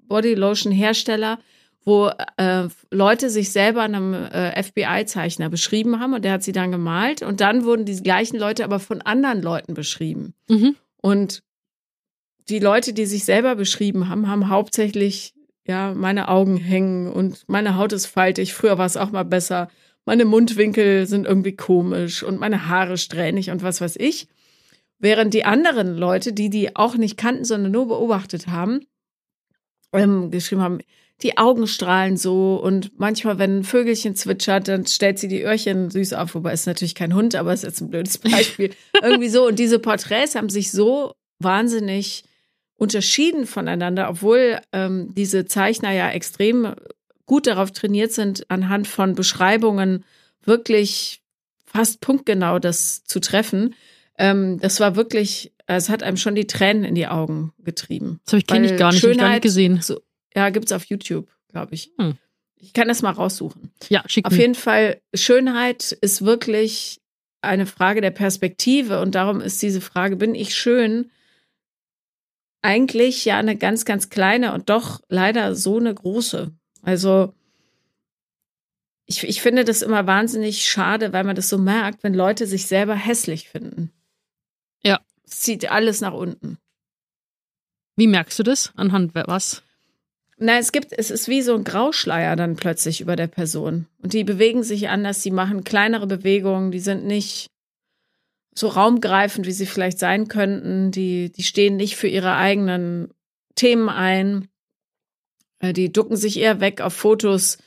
Body Lotion Hersteller, wo äh, Leute sich selber einem äh, FBI-Zeichner beschrieben haben und der hat sie dann gemalt und dann wurden die gleichen Leute aber von anderen Leuten beschrieben. Mhm. Und die Leute, die sich selber beschrieben haben, haben hauptsächlich, ja, meine Augen hängen und meine Haut ist faltig. Früher war es auch mal besser. Meine Mundwinkel sind irgendwie komisch und meine Haare strähnig und was weiß ich. Während die anderen Leute, die die auch nicht kannten, sondern nur beobachtet haben, ähm, geschrieben haben, die Augen strahlen so und manchmal, wenn ein Vögelchen zwitschert, dann stellt sie die Öhrchen süß auf, wobei es natürlich kein Hund, aber es ist jetzt ein blödes *laughs* Beispiel. Irgendwie so. Und diese Porträts haben sich so wahnsinnig unterschieden voneinander, obwohl ähm, diese Zeichner ja extrem gut darauf trainiert sind, anhand von Beschreibungen wirklich fast punktgenau das zu treffen. Ähm, das war wirklich, es hat einem schon die Tränen in die Augen getrieben. Das habe ich kenne ich gar nicht, ich gar Schönheit nicht gesehen. So, ja, gibt's auf YouTube, glaube ich. Hm. Ich kann das mal raussuchen. Ja, schick Auf mir. jeden Fall, Schönheit ist wirklich eine Frage der Perspektive und darum ist diese Frage, bin ich schön, eigentlich ja eine ganz, ganz kleine und doch leider so eine große. Also ich, ich finde das immer wahnsinnig schade, weil man das so merkt, wenn Leute sich selber hässlich finden. Ja. Es zieht alles nach unten. Wie merkst du das? Anhand was? Na, es gibt, es ist wie so ein Grauschleier dann plötzlich über der Person. Und die bewegen sich anders, die machen kleinere Bewegungen, die sind nicht so raumgreifend, wie sie vielleicht sein könnten. Die, die stehen nicht für ihre eigenen Themen ein. Äh, Die ducken sich eher weg auf Fotos,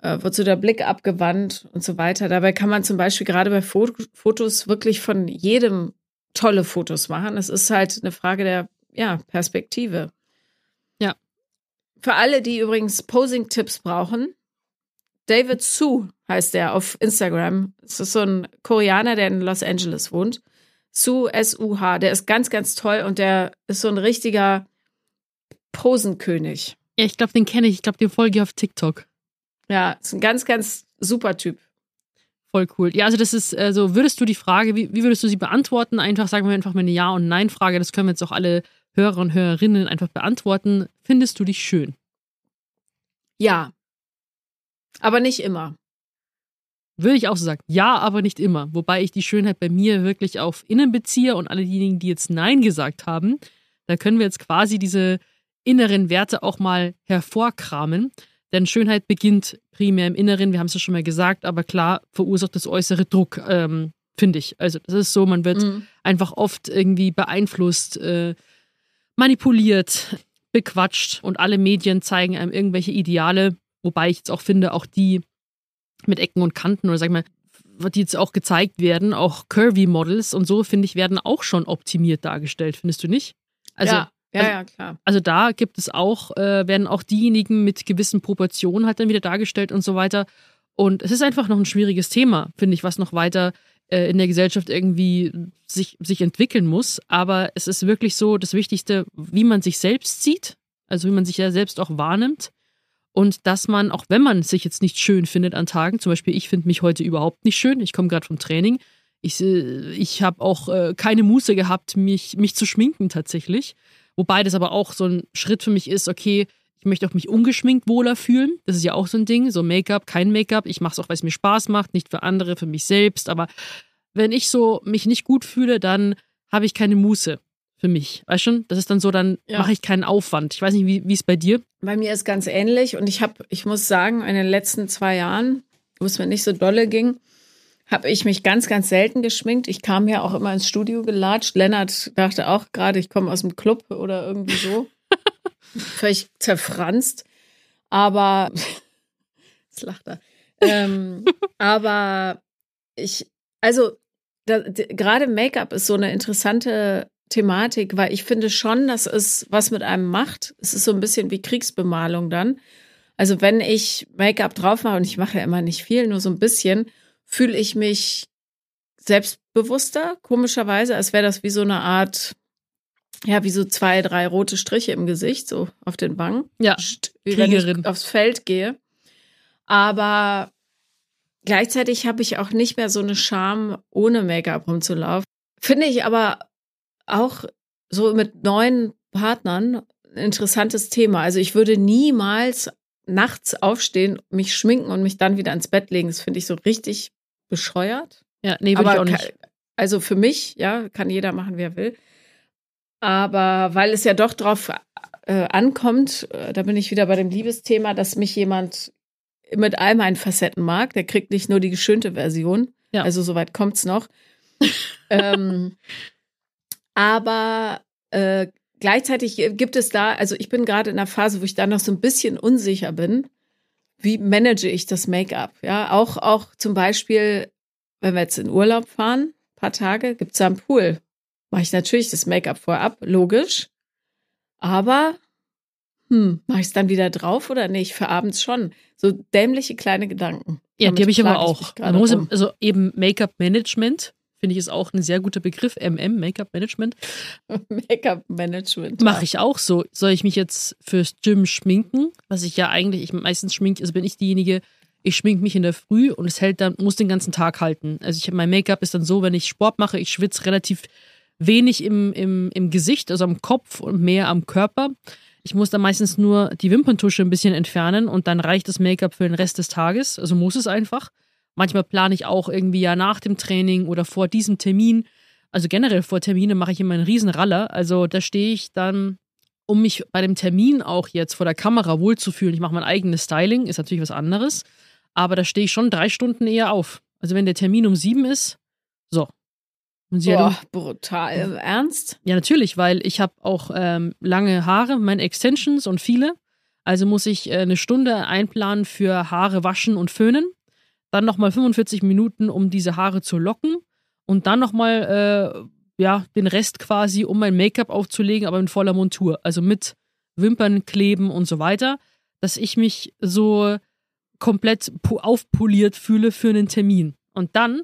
äh, wird so der Blick abgewandt und so weiter. Dabei kann man zum Beispiel gerade bei Fo- Fotos wirklich von jedem tolle Fotos machen. Es ist halt eine Frage der ja, Perspektive. Ja. Für alle, die übrigens Posing-Tipps brauchen, David Su heißt der auf Instagram. Es ist so ein Koreaner, der in Los Angeles wohnt. Su, S-U-H. Der ist ganz, ganz toll und der ist so ein richtiger Posenkönig. Ja, ich glaube, den kenne ich. Ich glaube, den folge ich auf TikTok. Ja, ist ein ganz, ganz super Typ. Voll cool. Ja, also das ist, also würdest du die Frage, wie, wie würdest du sie beantworten? Einfach sagen wir einfach mal eine Ja- und Nein-Frage. Das können wir jetzt auch alle Hörer und Hörerinnen einfach beantworten. Findest du dich schön? Ja. Aber nicht immer. Würde ich auch so sagen. Ja, aber nicht immer. Wobei ich die Schönheit bei mir wirklich auf innen beziehe und alle diejenigen, die jetzt Nein gesagt haben, da können wir jetzt quasi diese inneren Werte auch mal hervorkramen. Denn Schönheit beginnt primär im Inneren, wir haben es ja schon mal gesagt, aber klar verursacht das äußere Druck, ähm, finde ich. Also das ist so, man wird Mhm. einfach oft irgendwie beeinflusst, äh, manipuliert, bequatscht und alle Medien zeigen einem irgendwelche Ideale, wobei ich jetzt auch finde, auch die mit Ecken und Kanten oder sag ich mal, die jetzt auch gezeigt werden, auch Curvy-Models und so, finde ich, werden auch schon optimiert dargestellt, findest du nicht? Also, ja, ja, also- ja, klar. also da gibt es auch, äh, werden auch diejenigen mit gewissen Proportionen halt dann wieder dargestellt und so weiter. Und es ist einfach noch ein schwieriges Thema, finde ich, was noch weiter äh, in der Gesellschaft irgendwie sich, sich entwickeln muss. Aber es ist wirklich so das Wichtigste, wie man sich selbst sieht, also wie man sich ja selbst auch wahrnimmt. Und dass man, auch wenn man sich jetzt nicht schön findet an Tagen, zum Beispiel ich finde mich heute überhaupt nicht schön, ich komme gerade vom Training, ich, äh, ich habe auch äh, keine Muße gehabt, mich, mich zu schminken tatsächlich. Wobei das aber auch so ein Schritt für mich ist, okay, ich möchte auch mich ungeschminkt wohler fühlen. Das ist ja auch so ein Ding. So Make-up, kein Make-up. Ich mache es auch, weil es mir Spaß macht, nicht für andere, für mich selbst. Aber wenn ich so mich nicht gut fühle, dann habe ich keine Muße für mich. Weißt schon? Das ist dann so, dann Ja. mache ich keinen Aufwand. Ich weiß nicht, wie wie es bei dir. Bei mir ist ganz ähnlich und ich habe, ich muss sagen, in den letzten zwei Jahren, wo es mir nicht so dolle ging, habe ich mich ganz, ganz selten geschminkt. Ich kam ja auch immer ins Studio gelatscht. Lennart dachte auch gerade, ich komme aus dem Club oder irgendwie so. *laughs* Völlig zerfranst. Aber, *laughs* jetzt lacht er. Ähm, *laughs* aber ich, also gerade Make-up ist so eine interessante Thematik, weil ich finde schon, dass es was mit einem macht. Es ist so ein bisschen wie Kriegsbemalung dann. Also wenn ich Make-up drauf mache, und ich mache ja immer nicht viel, nur so ein bisschen, fühle ich mich selbstbewusster, komischerweise, als wäre das wie so eine Art, ja, wie so zwei, drei rote Striche im Gesicht, so auf den Wangen. Ja, Psst, wie wenn ich aufs Feld gehe. Aber gleichzeitig habe ich auch nicht mehr so eine Scham, ohne Make-up rumzulaufen. Finde ich aber auch so mit neuen Partnern ein interessantes Thema. Also ich würde niemals nachts aufstehen, mich schminken und mich dann wieder ins Bett legen. Das finde ich so richtig bescheuert. Ja, nee, will ich auch nicht. Also für mich, ja, kann jeder machen, wie er will. Aber weil es ja doch drauf äh, ankommt, äh, da bin ich wieder bei dem Liebesthema, dass mich jemand mit all meinen Facetten mag. Der kriegt nicht nur die geschönte Version. Ja. Also soweit kommt's noch. *laughs* ähm, aber äh, gleichzeitig gibt es da, also ich bin gerade in einer Phase, wo ich da noch so ein bisschen unsicher bin. Wie manage ich das Make-up? Ja, auch, auch zum Beispiel, wenn wir jetzt in Urlaub fahren, paar Tage, gibt's da einen Pool. Mache ich natürlich das Make-up vorab, logisch. Aber, hm, mache ich es dann wieder drauf oder nicht? Für abends schon. So dämliche kleine Gedanken. Ja, die habe ich aber auch. Ich muss, um. also eben Make-up-Management finde ich ist auch ein sehr guter Begriff. MM, Make-up-Management. *laughs* Make-up-Management. Mache ich auch so. Soll ich mich jetzt fürs Gym schminken? Was ich ja eigentlich, ich meistens schminke, also bin ich diejenige, ich schminke mich in der Früh und es hält dann, muss den ganzen Tag halten. Also ich mein Make-up ist dann so, wenn ich Sport mache, ich schwitze relativ wenig im, im, im Gesicht, also am Kopf und mehr am Körper. Ich muss dann meistens nur die Wimperntusche ein bisschen entfernen und dann reicht das Make-up für den Rest des Tages. Also muss es einfach. Manchmal plane ich auch irgendwie ja nach dem Training oder vor diesem Termin. Also generell vor Termine mache ich immer einen riesen Raller. Also da stehe ich dann, um mich bei dem Termin auch jetzt vor der Kamera wohlzufühlen. Ich mache mein eigenes Styling, ist natürlich was anderes. Aber da stehe ich schon drei Stunden eher auf. Also wenn der Termin um sieben ist, so. Und sie Boah, brutal. Ernst? Ja, natürlich, weil ich habe auch ähm, lange Haare, meine Extensions und viele. Also muss ich äh, eine Stunde einplanen für Haare waschen und föhnen. Dann nochmal 45 Minuten, um diese Haare zu locken. Und dann nochmal, äh, ja, den Rest quasi, um mein Make-up aufzulegen, aber in voller Montur. Also mit Wimpern kleben und so weiter. Dass ich mich so komplett aufpoliert fühle für einen Termin. Und dann,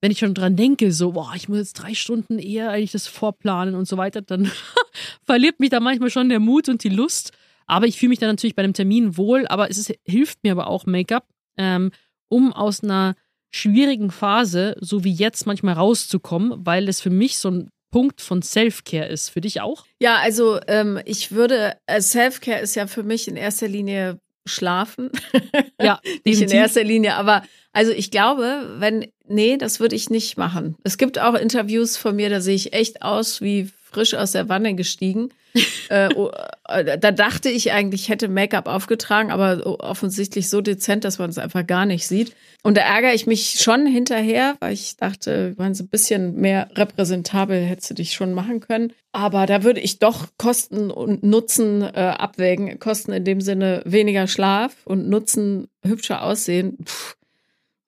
wenn ich schon dran denke, so, boah, ich muss jetzt drei Stunden eher eigentlich das vorplanen und so weiter, dann *laughs* verliert mich da manchmal schon der Mut und die Lust. Aber ich fühle mich dann natürlich bei dem Termin wohl, aber es ist, hilft mir aber auch Make-up, ähm, um aus einer schwierigen Phase, so wie jetzt, manchmal rauszukommen, weil es für mich so ein Punkt von Self-Care ist. Für dich auch? Ja, also ähm, ich würde, äh, Self-Care ist ja für mich in erster Linie schlafen. Ja, *laughs* nicht in erster Linie, aber also ich glaube, wenn, nee, das würde ich nicht machen. Es gibt auch Interviews von mir, da sehe ich echt aus wie frisch aus der Wanne gestiegen. *laughs* äh, oh, äh, da dachte ich eigentlich, ich hätte Make-up aufgetragen, aber offensichtlich so dezent, dass man es einfach gar nicht sieht. Und da ärgere ich mich schon hinterher, weil ich dachte, wenn so ein bisschen mehr repräsentabel hättest du dich schon machen können. Aber da würde ich doch Kosten und Nutzen äh, abwägen. Kosten in dem Sinne weniger Schlaf und Nutzen hübscher aussehen. Puh,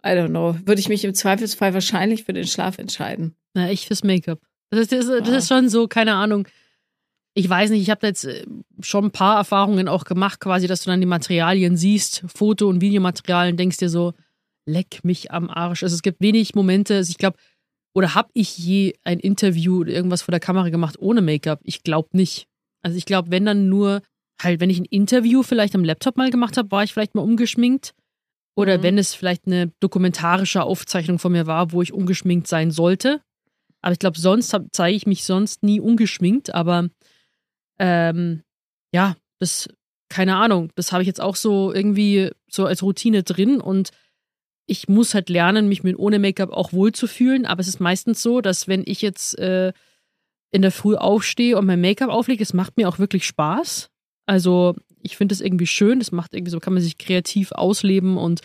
I don't know. Würde ich mich im Zweifelsfall wahrscheinlich für den Schlaf entscheiden. Na, ich fürs Make-up. Das, das, das ist schon so, keine Ahnung. Ich weiß nicht, ich habe da jetzt äh, schon ein paar Erfahrungen auch gemacht, quasi, dass du dann die Materialien siehst, Foto- und Videomaterialien, denkst dir so, leck mich am Arsch. Also es gibt wenig Momente, also ich glaube, oder habe ich je ein Interview oder irgendwas vor der Kamera gemacht ohne Make-up? Ich glaube nicht. Also ich glaube, wenn dann nur, halt, wenn ich ein Interview vielleicht am Laptop mal gemacht habe, war ich vielleicht mal umgeschminkt. Oder mhm. wenn es vielleicht eine dokumentarische Aufzeichnung von mir war, wo ich ungeschminkt sein sollte. Aber ich glaube, sonst zeige ich mich sonst nie ungeschminkt. Aber ähm, ja, das, keine Ahnung, das habe ich jetzt auch so irgendwie so als Routine drin und ich muss halt lernen, mich mit ohne Make-up auch wohlzufühlen. Aber es ist meistens so, dass wenn ich jetzt äh, in der Früh aufstehe und mein Make-up auflege, es macht mir auch wirklich Spaß. Also ich finde es irgendwie schön, das macht irgendwie so, kann man sich kreativ ausleben und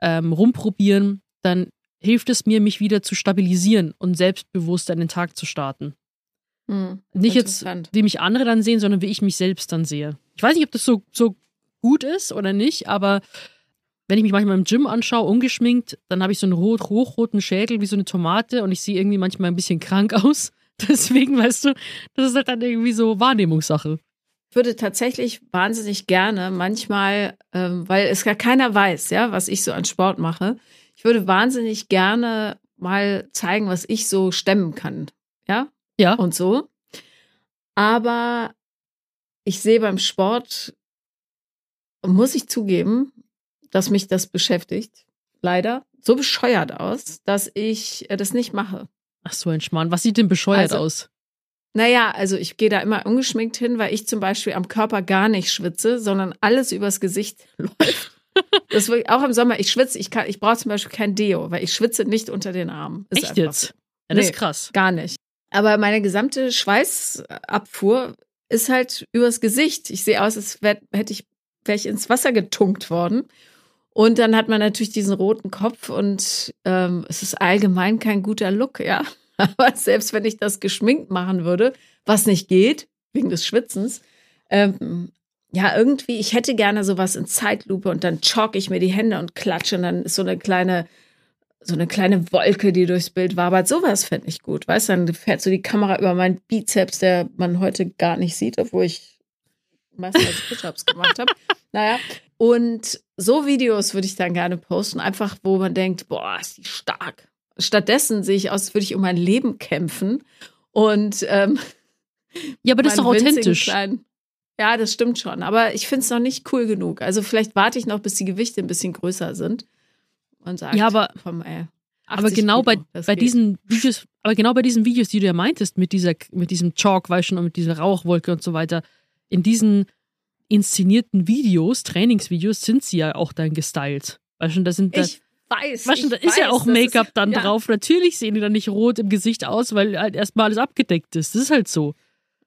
ähm, rumprobieren. Dann hilft es mir, mich wieder zu stabilisieren und selbstbewusst an den Tag zu starten. Hm, nicht jetzt, wie mich andere dann sehen, sondern wie ich mich selbst dann sehe. Ich weiß nicht, ob das so, so gut ist oder nicht, aber wenn ich mich manchmal im Gym anschaue, ungeschminkt, dann habe ich so einen rot, hochroten Schädel wie so eine Tomate und ich sehe irgendwie manchmal ein bisschen krank *laughs* aus. Deswegen, weißt du, das ist halt dann irgendwie so Wahrnehmungssache. Ich würde tatsächlich wahnsinnig gerne manchmal, ähm, weil es gar keiner weiß, ja, was ich so an Sport mache, ich würde wahnsinnig gerne mal zeigen, was ich so stemmen kann. Ja? Ja. Und so. Aber ich sehe beim Sport, muss ich zugeben, dass mich das beschäftigt. Leider. So bescheuert aus, dass ich äh, das nicht mache. Ach so, ein Schmarrn. Was sieht denn bescheuert also, aus? Naja, also ich gehe da immer ungeschminkt hin, weil ich zum Beispiel am Körper gar nicht schwitze, sondern alles übers Gesicht *laughs* läuft. Das wirklich, auch im Sommer, ich schwitze, ich, kann, ich brauche zum Beispiel kein Deo, weil ich schwitze nicht unter den Armen. Ist Echt jetzt? Ja, das Nee. ist krass. Gar nicht. Aber meine gesamte Schweißabfuhr ist halt übers Gesicht. Ich sehe aus, als wär, hätte ich, wäre ich ins Wasser getunkt worden. Und dann hat man natürlich diesen roten Kopf und ähm, es ist allgemein kein guter Look, ja. *laughs* Aber selbst wenn ich das geschminkt machen würde, was nicht geht, wegen des Schwitzens, ähm, ja, irgendwie, ich hätte gerne sowas in Zeitlupe und dann chalk ich mir die Hände und klatsche und dann ist so eine kleine, so eine kleine Wolke, die durchs Bild wabert. Sowas fände ich gut. Weißt du, dann fährt so die Kamera über meinen Bizeps, der man heute gar nicht sieht, obwohl ich meistens Push-Ups gemacht habe. *laughs* Naja. Und so Videos würde ich dann gerne posten, einfach wo man denkt, boah, ist die stark. Stattdessen sehe ich aus, würde ich um mein Leben kämpfen. Und ähm, Ja, aber das ist doch authentisch. Kleinen- Ja, das stimmt schon. Aber ich finde es noch nicht cool genug. Also vielleicht warte ich noch, bis die Gewichte ein bisschen größer sind. Und sage, Ja, aber- komm, ey, Aber 80 genau bei, Kilo, bei geht. diesen Videos, aber genau bei diesen Videos, die du ja meintest, mit dieser, mit diesem Chalk, weißt du, und mit dieser Rauchwolke und so weiter, in diesen inszenierten Videos, Trainingsvideos, sind sie ja auch dann gestylt. Weißt du, da sind da, Ich weiß. weißt du, ich da ist ja weiß, auch das Make-up dann ja. drauf. Natürlich sehen die dann nicht rot im Gesicht aus, weil halt erstmal alles abgedeckt ist. Das ist halt so.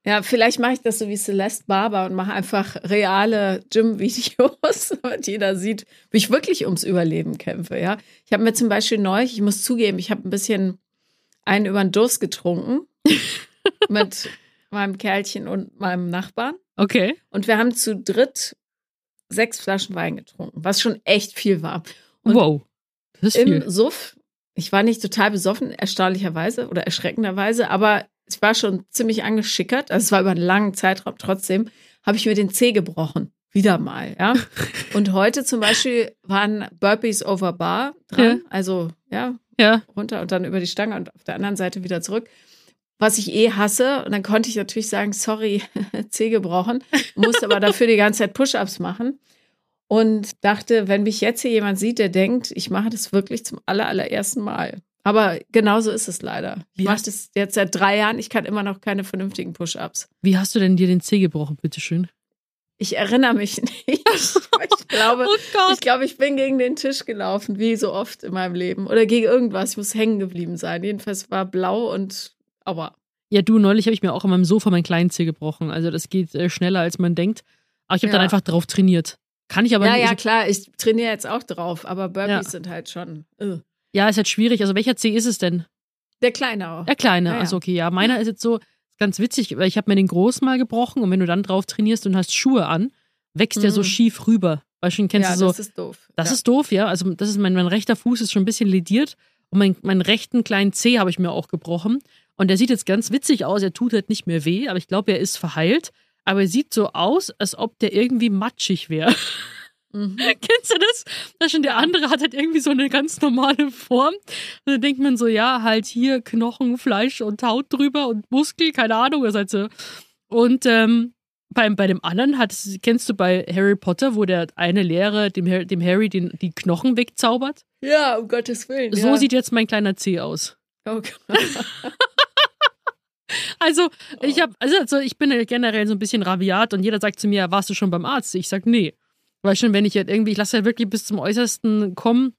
Ja, vielleicht mache ich das so wie Celeste Barber und mache einfach reale Gym-Videos, *laughs* damit jeder sieht, wie ich wirklich ums Überleben kämpfe. Ja, ich habe mir zum Beispiel neulich, ich muss zugeben, ich habe ein bisschen einen über den Durst getrunken *laughs* mit meinem Kerlchen und meinem Nachbarn. Okay. Und wir haben zu dritt sechs Flaschen Wein getrunken, was schon echt viel war. Und wow. Das ist Im viel. Suff, ich war nicht total besoffen, erstaunlicherweise oder erschreckenderweise, aber ich war schon ziemlich angeschickert. Also es war über einen langen Zeitraum trotzdem, habe ich mir den Zeh gebrochen. Wieder mal, ja. *laughs* Und heute zum Beispiel waren Burpees over Bar dran. Ja. Also, ja, Ja. runter und dann über die Stange und auf der anderen Seite wieder zurück. Was ich eh hasse. Und dann konnte ich natürlich sagen, sorry, *laughs* Zeh gebrochen. Musste aber dafür die ganze Zeit Push-Ups machen. Und dachte, wenn mich jetzt hier jemand sieht, der denkt, ich mache das wirklich zum aller, allerersten Mal. Aber genauso ist es leider. Ich mache das jetzt seit drei Jahren. Ich kann immer noch keine vernünftigen Push-Ups. Wie hast du denn dir den Zeh gebrochen, bitteschön? Ich erinnere mich nicht. *laughs* Ich glaube, Oh ich glaube, ich bin gegen den Tisch gelaufen, wie so oft in meinem Leben. Oder gegen irgendwas. Ich muss hängen geblieben sein. Jedenfalls war blau und aua. Ja, du, neulich habe ich mir auch an meinem Sofa meinen kleinen Zeh gebrochen. Also das geht äh, schneller, als man denkt. Aber ich habe dann Ja. einfach drauf trainiert. Kann ich aber ja, nicht. ja, also- klar, ich trainiere jetzt auch drauf, aber Burpees Ja. sind halt schon. äh. Ja, ist halt schwierig. Also welcher Zeh ist es denn? Der Kleine auch. Der kleine. Ja, ja. Also okay, ja. Meiner ist jetzt so ganz witzig, weil ich habe mir den großen mal gebrochen und wenn du dann drauf trainierst und hast Schuhe an, wächst der so Mhm. schief rüber. Weißt du, kennst ja, du so. das ist doof. Das ja. ist doof, ja. Also das ist mein, mein rechter Fuß ist schon ein bisschen lediert und mein, meinen rechten kleinen Zeh habe ich mir auch gebrochen. Und der sieht jetzt ganz witzig aus. Er tut halt nicht mehr weh, aber ich glaube, er ist verheilt. Aber er sieht so aus, als ob der irgendwie matschig wäre. *laughs* Mhm. *laughs* Kennst du das? Das schon der andere hat halt irgendwie so eine ganz normale Form. Und dann denkt man so, ja, halt hier Knochen, Fleisch und Haut drüber und Muskel, keine Ahnung, was halt so. Und ähm, beim, bei dem anderen hat es, kennst du bei Harry Potter, wo der eine Lehrer dem, dem Harry den, die Knochen wegzaubert? Ja, um Gottes Willen. So ja. sieht jetzt mein kleiner Zeh aus. Oh Gott. *laughs* Also, ich habe, also, ich bin generell so ein bisschen rabiat und jeder sagt zu mir, warst du schon beim Arzt? Ich sag, nee. Weil schon, wenn ich halt irgendwie, ich lasse halt wirklich bis zum Äußersten kommen,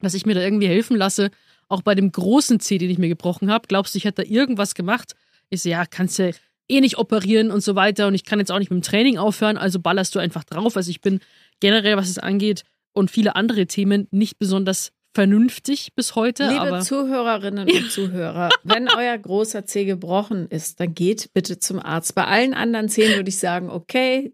dass ich mir da irgendwie helfen lasse. Auch bei dem großen Zeh, den ich mir gebrochen habe, glaubst du, ich hätte da irgendwas gemacht? Ich so, ja, kannst ja eh nicht operieren und so weiter und ich kann jetzt auch nicht mit dem Training aufhören, also ballerst du einfach drauf. Also ich bin generell, was es angeht und viele andere Themen nicht besonders vernünftig bis heute, Liebe Zuhörerinnen und *laughs* Zuhörer, wenn euer großer Zeh gebrochen ist, dann geht bitte zum Arzt. Bei allen anderen Zehen würde ich sagen, okay,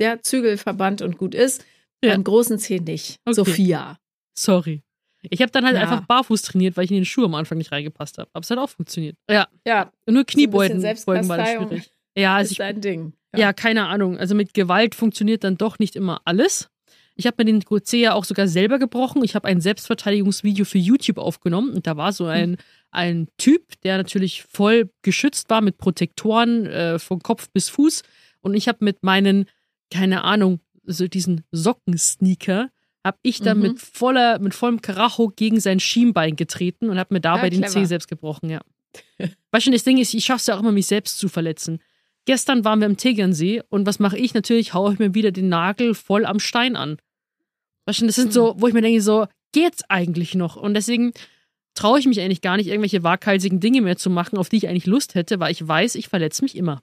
der Zügelverband und gut ist. Ja. Beim großen Zeh nicht. Okay. Sophia. sorry. Ich habe dann halt Ja. einfach barfuß trainiert, weil ich in den Schuh am Anfang nicht reingepasst habe. Aber es hat auch funktioniert. Ja, Ja, nur Kniebeugen bisschen Beugen war das schwierig. Ja, also ist ich, dein Ding. ja. keine Ahnung. Also mit Gewalt funktioniert dann doch nicht immer alles. Ich habe mir den ja auch sogar selber gebrochen. Ich habe ein Selbstverteidigungsvideo für YouTube aufgenommen und da war so ein, ein Typ, der natürlich voll geschützt war mit Protektoren äh, von Kopf bis Fuß. Und ich habe mit meinen, keine Ahnung, so diesen Sockensneaker, habe ich dann Mhm. mit voller, mit vollem Karacho gegen sein Schienbein getreten und habe mir dabei Ja, den clever. Zeh selbst gebrochen, ja. *laughs* Weißt du, das Ding ist, ich schaffe es ja auch immer, mich selbst zu verletzen. Gestern waren wir im Tegernsee und was mache ich? Natürlich haue ich mir wieder den Nagel voll am Stein an. Weißt du, das sind so, wo ich mir denke, so, geht's eigentlich noch? Und deswegen traue ich mich eigentlich gar nicht, irgendwelche waghalsigen Dinge mehr zu machen, auf die ich eigentlich Lust hätte, weil ich weiß, ich verletze mich immer.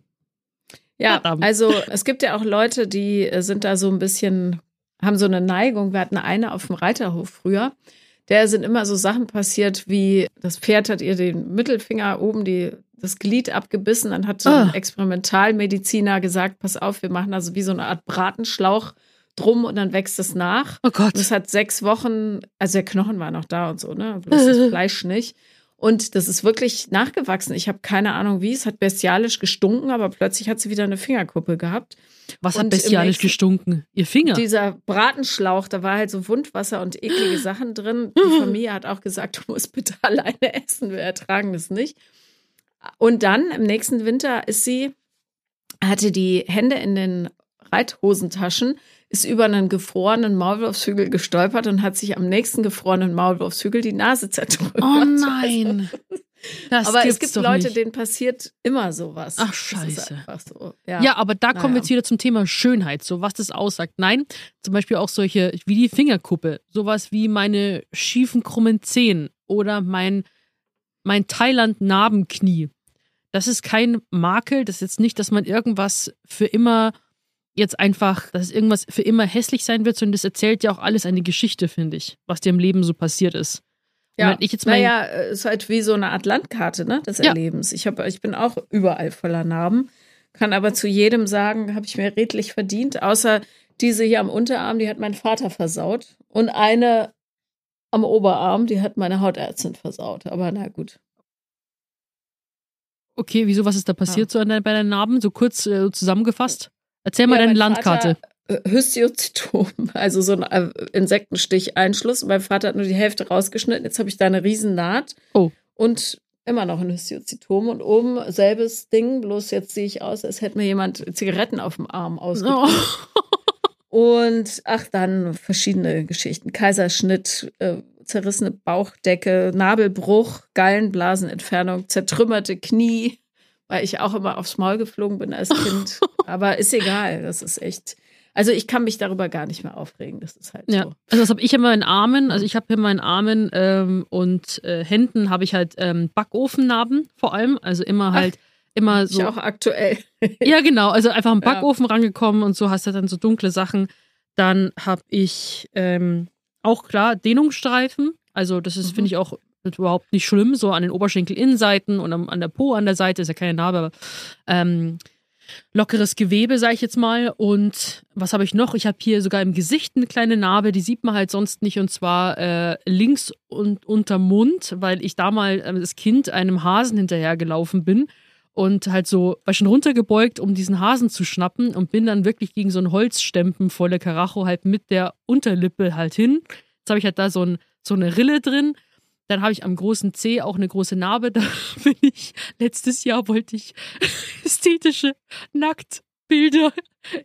Ja, Verdammt. also es gibt ja auch Leute, die äh, sind da so ein bisschen, haben so eine Neigung. Wir hatten eine auf dem Reiterhof früher. Der sind immer so Sachen passiert, wie das Pferd hat ihr den Mittelfinger oben die, das Glied abgebissen. Dann hat so ein Ah. Experimentalmediziner gesagt, pass auf, wir machen also wie so eine Art Bratenschlauch drum und dann wächst es nach. Oh Gott. Und es hat sechs Wochen, also der Knochen war noch da und so, ne? Bloß das *laughs* Fleisch nicht. Und das ist wirklich nachgewachsen. Ich habe keine Ahnung wie. Es hat bestialisch gestunken, aber plötzlich hat sie wieder eine Fingerkuppe gehabt. Was und hat bestialisch gestunken? Ihr Finger. Dieser Bratenschlauch, da war halt so Wundwasser und eklige Sachen drin. Die *laughs* Familie hat auch gesagt, du musst bitte *laughs* alleine essen, wir ertragen das nicht. Und dann im nächsten Winter ist sie, hatte die Hände in den Reithosentaschen, ist über einen gefrorenen Maulwurfshügel gestolpert und hat sich am nächsten gefrorenen Maulwurfshügel die Nase zerdrückt. oh nein. *laughs* Das Aber es gibt Leute, nicht. denen passiert immer sowas. Ach, scheiße. so. Ja, aber da kommen wir Naja. jetzt wieder zum Thema Schönheit, so was das aussagt. Nein, zum Beispiel auch solche wie die Fingerkuppe, sowas wie meine schiefen, krummen Zehen oder mein, mein Thailand-Narbenknie. Das ist kein Makel, das ist jetzt nicht, dass man irgendwas für immer jetzt einfach, dass irgendwas für immer hässlich sein wird, sondern das erzählt ja auch alles eine Geschichte, finde ich, was dir im Leben so passiert ist. Ja, ich jetzt mein, naja, äh, ist halt wie so eine Art Landkarte ne, des Ja. Erlebens. Ich, hab, ich bin auch überall voller Narben, kann aber zu jedem sagen, habe ich mir redlich verdient, außer diese hier am Unterarm, die hat mein Vater versaut. Und eine am Oberarm, die hat meine Hautärztin versaut. Aber na gut. okay, wieso, was ist da passiert so an dein, bei deinen Narben? So kurz äh, zusammengefasst? Erzähl mal Ja, deine Landkarte. Vater, äh, Hystiozytom, *laughs* also so ein äh, Insektenstich-Einschluss. Mein Vater hat nur die Hälfte rausgeschnitten. Jetzt habe ich da eine Riesen-Naht. Oh. Und immer noch ein Hystiozytom. Und oben selbes Ding, bloß jetzt sehe ich aus, als hätte mir jemand Zigaretten auf dem Arm ausgedrückt. Oh. Und ach, dann verschiedene Geschichten. Kaiserschnitt, äh, zerrissene Bauchdecke, Nabelbruch, Gallenblasenentfernung, zertrümmerte Knie, weil ich auch immer aufs Maul geflogen bin als Kind. *laughs* Aber ist egal, das ist echt. Also ich kann mich darüber gar nicht mehr aufregen. Das ist halt Ja, so. also das habe ich immer in Armen, also ich habe in meinen Armen ähm, und äh, Händen habe ich halt ähm, Backofennarben vor allem, also immer halt immer Ich so. auch aktuell. *laughs* Ja, genau, also einfach am Ja. Backofen rangekommen und so hast du dann so dunkle Sachen. Dann habe ich ähm, auch klar Dehnungsstreifen, also das ist Mhm. finde ich auch überhaupt nicht schlimm, so an den Oberschenkelinnenseiten und an der Po an der Seite ist ja keine Narbe, aber ähm, lockeres Gewebe, sage ich jetzt mal. Und was habe ich noch? Ich habe hier sogar im Gesicht eine kleine Narbe, die sieht man halt sonst nicht. Und zwar äh, links und unterm Mund, weil ich da mal äh, als Kind einem Hasen hinterhergelaufen bin und halt so, war schon runtergebeugt, um diesen Hasen zu schnappen und bin dann wirklich gegen so einen Holzstempen volle Karacho halt mit der Unterlippe halt hin. Jetzt habe ich halt da so, ein, so eine Rille drin. Dann habe ich am großen C auch eine große Narbe. *laughs* Da bin ich, letztes Jahr wollte ich *laughs* ästhetische Nacktbilder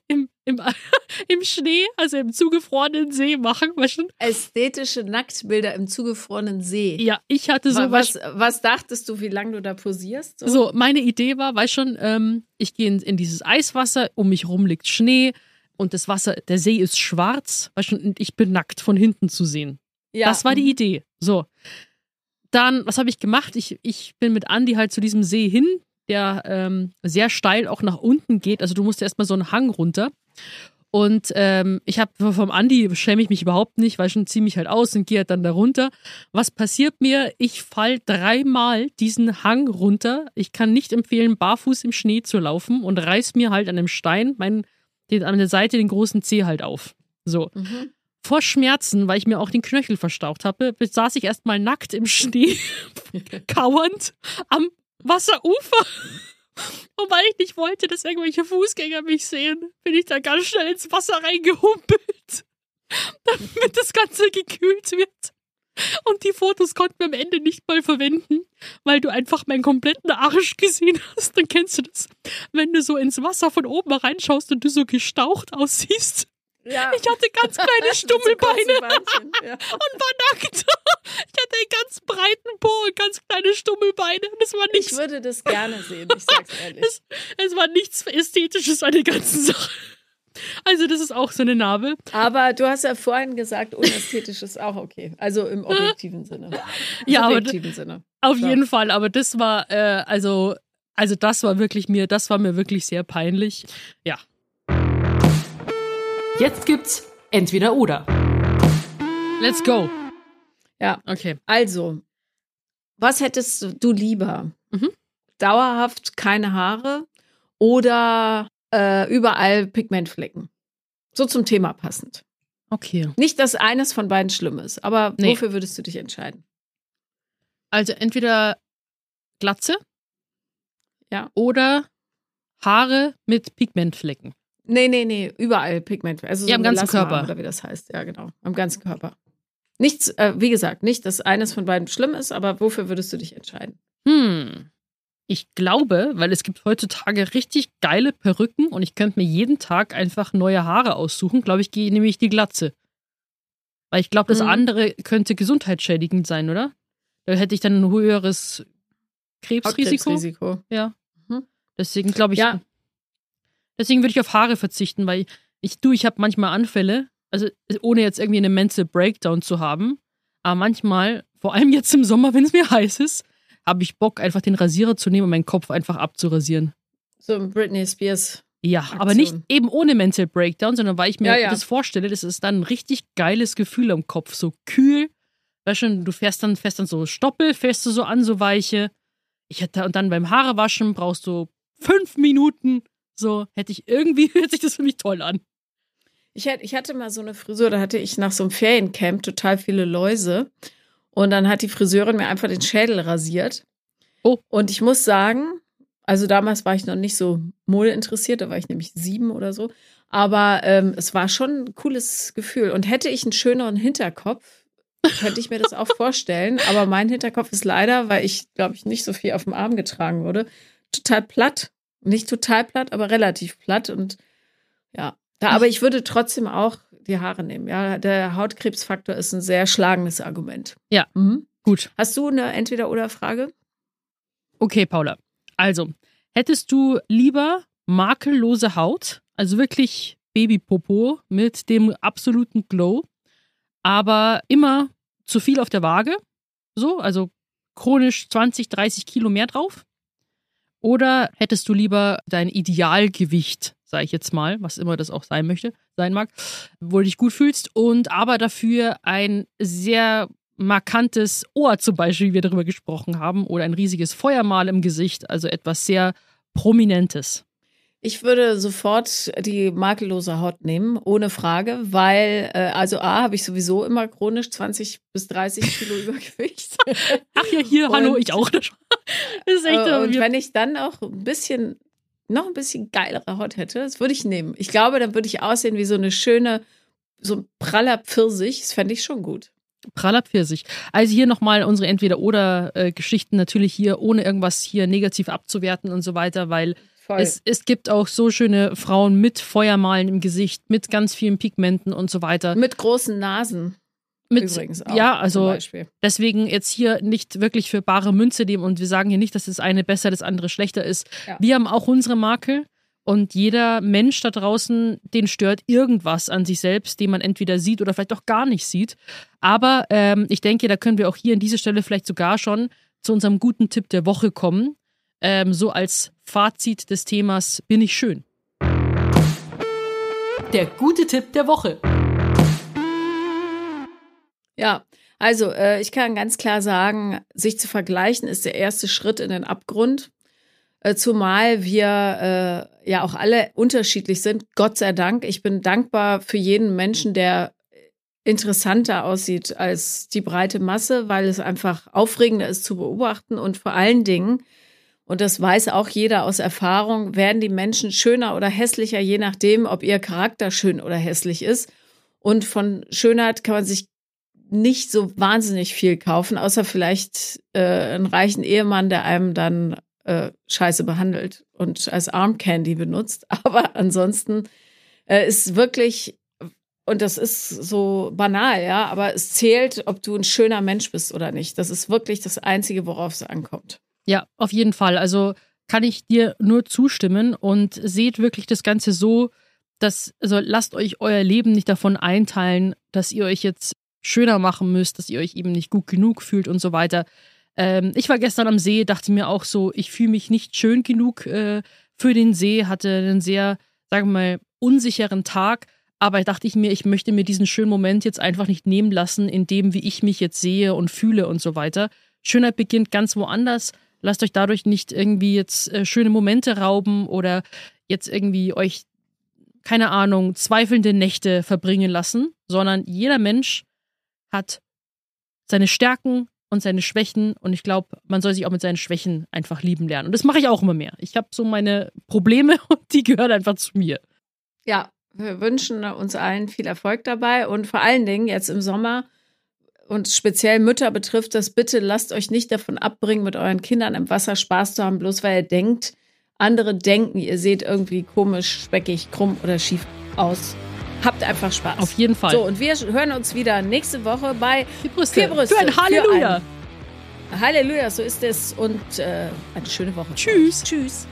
im, im, *laughs* im Schnee, also im zugefrorenen See machen. Weißt du? Ästhetische Nacktbilder im zugefrorenen See. Ja, ich hatte so Wa- was, was dachtest du, wie lange du da posierst? So, meine Idee war, weißt schon, ähm, ich gehe in, in dieses Eiswasser, um mich rum liegt Schnee und das Wasser, der See ist schwarz, weißt schon, und ich bin nackt von hinten zu sehen. ja. Das war die Idee. So. Dann, was habe ich gemacht? Ich, ich bin mit Andi halt zu diesem See hin, der ähm, sehr steil auch nach unten geht. Also du musst ja erstmal so einen Hang runter. Und ähm, ich habe vom Andi schäme ich mich überhaupt nicht, weil ich schon ziemlich halt aus und gehe halt dann da runter. Was passiert mir? Ich fall dreimal diesen Hang runter. Ich kann nicht empfehlen, barfuß im Schnee zu laufen und reiß mir halt an einem Stein mein, den, an der Seite den großen Zeh halt auf. So Mhm. Vor Schmerzen, weil ich mir auch den Knöchel verstaucht habe, saß ich erstmal nackt im Schnee, *laughs* kauernd am Wasserufer. *laughs* Und weil ich nicht wollte, dass irgendwelche Fußgänger mich sehen, bin ich da ganz schnell ins Wasser reingehumpelt, *laughs* damit das Ganze gekühlt wird. Und die Fotos konnten wir am Ende nicht mal verwenden, weil du einfach meinen kompletten Arsch gesehen hast. Dann kennst du das, wenn du so ins Wasser von oben reinschaust und du so gestaucht aussiehst. Ja. Ich hatte ganz kleine *laughs* so Stummelbeine ja. *laughs* und war nackt. Ich hatte einen ganz breiten Po und ganz kleine Stummelbeine. Es war Ich nichts, würde das gerne sehen, ich sag's *laughs* ehrlich. es, es war nichts Ästhetisches an der ganzen Sache. Also, das ist auch so eine Narbe. Aber du hast ja vorhin gesagt, unästhetisch ist auch okay. Also im objektiven Sinne. Ja, aber subjektiven Sinne. Auf Ja. jeden Fall, aber das war, äh, also, also das war wirklich mir, das war mir wirklich sehr peinlich. Ja. Jetzt gibt's entweder oder. Let's go. Ja, Okay. also, was hättest du lieber? Mhm. Dauerhaft keine Haare oder äh, überall Pigmentflecken? So zum Thema passend. Okay. Nicht, dass eines von beiden schlimm ist, aber Nee. wofür würdest du dich entscheiden? Also entweder Glatze. Ja. Oder Haare mit Pigmentflecken. Nee, nee, nee, überall Pigment. Also Ja, am ganzen Melasma Körper. Oder wie das heißt, ja, genau. Am ganzen Körper. Nichts, äh, wie gesagt, nicht, dass eines von beiden schlimm ist, aber wofür würdest du dich entscheiden? Hm. Ich glaube, weil es gibt heutzutage richtig geile Perücken und ich könnte mir jeden Tag einfach neue Haare aussuchen, glaube ich, gehe nämlich die Glatze. Weil ich glaube, das Mhm. andere könnte gesundheitsschädigend sein, oder? Da hätte ich dann ein höheres Krebsrisiko. Hautkrebsrisiko. Ja. Mhm. Deswegen glaube ich, Ja. Deswegen würde ich auf Haare verzichten, weil ich, du, ich habe manchmal Anfälle, also ohne jetzt irgendwie einen Mental Breakdown zu haben, aber manchmal, vor allem jetzt im Sommer, wenn es mir *laughs* heiß ist, habe ich Bock, einfach den Rasierer zu nehmen und meinen Kopf einfach abzurasieren. So ein Britney Spears. Ja, Aktion. aber nicht eben ohne Mental Breakdown, sondern weil ich mir Ja, ja. das vorstelle, das ist dann ein richtig geiles Gefühl am Kopf, so kühl. Weißt du, du fährst dann, fährst dann so Stoppel, fährst du so an, so weiche. Ich hätte, und dann beim Haarewaschen brauchst du fünf Minuten. So, hätte ich irgendwie, *laughs* hört sich das für mich toll an. Ich, hätt- ich hatte mal so eine Frisur, da hatte ich nach so einem Feriencamp total viele Läuse. Und dann hat die Friseurin mir einfach den Schädel rasiert. Oh. Und ich muss sagen, also damals war ich noch nicht so modeinteressiert, da war ich nämlich sieben oder so. Aber ähm, es war schon ein cooles Gefühl. Und hätte ich einen schöneren Hinterkopf, könnte ich mir das auch *laughs* vorstellen. Aber mein Hinterkopf ist leider, weil ich, glaube ich, nicht so viel auf dem Arm getragen wurde, total platt. Nicht total platt, aber relativ platt. Und ja, da, aber ich würde trotzdem auch die Haare nehmen. Ja, der Hautkrebsfaktor ist ein sehr schlagendes Argument. Ja. Mhm. Gut. Hast du eine Entweder-Oder-Frage? Okay, Paula. Also, hättest du lieber makellose Haut, also wirklich Babypopo mit dem absoluten Glow, aber immer zu viel auf der Waage, so, also chronisch 20, 30 Kilo mehr drauf? Oder hättest du lieber dein Idealgewicht, sage ich jetzt mal, was immer das auch sein möchte, sein mag, wo du dich gut fühlst und aber dafür ein sehr markantes Ohr zum Beispiel, wie wir darüber gesprochen haben, oder ein riesiges Feuermal im Gesicht, also etwas sehr Prominentes. Ich würde sofort die makellose Haut nehmen, ohne Frage, weil, äh, also A, habe ich sowieso immer chronisch 20 bis 30 Kilo *laughs* Übergewicht. Ach ja, hier, hallo, Und- ich auch. *laughs* Das ist echt, Äh, und wenn ich dann auch ein bisschen, noch ein bisschen geilere Haut hätte, das würde ich nehmen. Ich glaube, dann würde ich aussehen wie so eine schöne, so ein praller Pfirsich. Das fände ich schon gut. praller Pfirsich. Also hier nochmal unsere Entweder-Oder-Geschichten natürlich hier, ohne irgendwas hier negativ abzuwerten und so weiter, weil es, es gibt auch so schöne Frauen mit Feuermalen im Gesicht, mit ganz vielen Pigmenten und so weiter. Mit großen Nasen Mit, übrigens auch. Ja, also deswegen jetzt hier nicht wirklich für bare Münze nehmen und wir sagen hier nicht, dass das eine besser, das andere schlechter ist. Ja. Wir haben auch unsere Makel und jeder Mensch da draußen, den stört irgendwas an sich selbst, den man entweder sieht oder vielleicht auch gar nicht sieht. Aber ähm, ich denke, da können wir auch hier an dieser Stelle vielleicht sogar schon zu unserem guten Tipp der Woche kommen. Ähm, so als Fazit des Themas bin ich schön. Der gute Tipp der Woche. Ja, also äh, ich kann ganz klar sagen, sich zu vergleichen ist der erste Schritt in den Abgrund. Äh, zumal wir äh, ja auch alle unterschiedlich sind. Gott sei Dank. Ich bin dankbar für jeden Menschen, der interessanter aussieht als die breite Masse, weil es einfach aufregender ist zu beobachten und vor allen Dingen, und das weiß auch jeder aus Erfahrung, werden die Menschen schöner oder hässlicher, je nachdem, ob ihr Charakter schön oder hässlich ist. Und von Schönheit kann man sich nicht so wahnsinnig viel kaufen, außer vielleicht äh, einen reichen Ehemann, der einem dann äh, scheiße behandelt und als Arm Candy benutzt. *laughs* Aber ansonsten äh, ist wirklich Und das ist so banal, ja, aber es zählt, ob du ein schöner Mensch bist oder nicht. Das ist wirklich das Einzige, worauf es ankommt. Ja, auf jeden Fall. Also kann ich dir nur zustimmen und seht wirklich das Ganze so, dass, also lasst euch euer Leben nicht davon einteilen, dass ihr euch jetzt schöner machen müsst, dass ihr euch eben nicht gut genug fühlt und so weiter. Ähm, ich war gestern am See, dachte mir auch so, ich fühle mich nicht schön genug äh, für den See, hatte einen sehr, sagen wir mal, unsicheren Tag. Aber dachte ich mir, ich möchte mir diesen schönen Moment jetzt einfach nicht nehmen lassen, in dem, wie ich mich jetzt sehe und fühle und so weiter. Schönheit beginnt ganz woanders. Lasst euch dadurch nicht irgendwie jetzt äh, schöne Momente rauben oder jetzt irgendwie euch, keine Ahnung, zweifelnde Nächte verbringen lassen, sondern jeder Mensch hat seine Stärken und seine Schwächen und ich glaube, man soll sich auch mit seinen Schwächen einfach lieben lernen. Und das mache ich auch immer mehr. Ich habe so meine Probleme *laughs* und die gehören einfach zu mir. Ja, wir wünschen uns allen viel Erfolg dabei und vor allen Dingen jetzt im Sommer und speziell Mütter betrifft das, bitte lasst euch nicht davon abbringen, mit euren Kindern im Wasser Spaß zu haben, bloß weil ihr denkt, andere denken, ihr seht irgendwie komisch, speckig, krumm oder schief aus. Habt einfach Spaß. Auf jeden Fall. So, und wir hören uns wieder nächste Woche bei Vier Brüste. Vier Brüste. Für ein Halleluja. Für ein Halleluja, so ist es. Und äh, eine schöne Woche. Tschüss. Tschüss.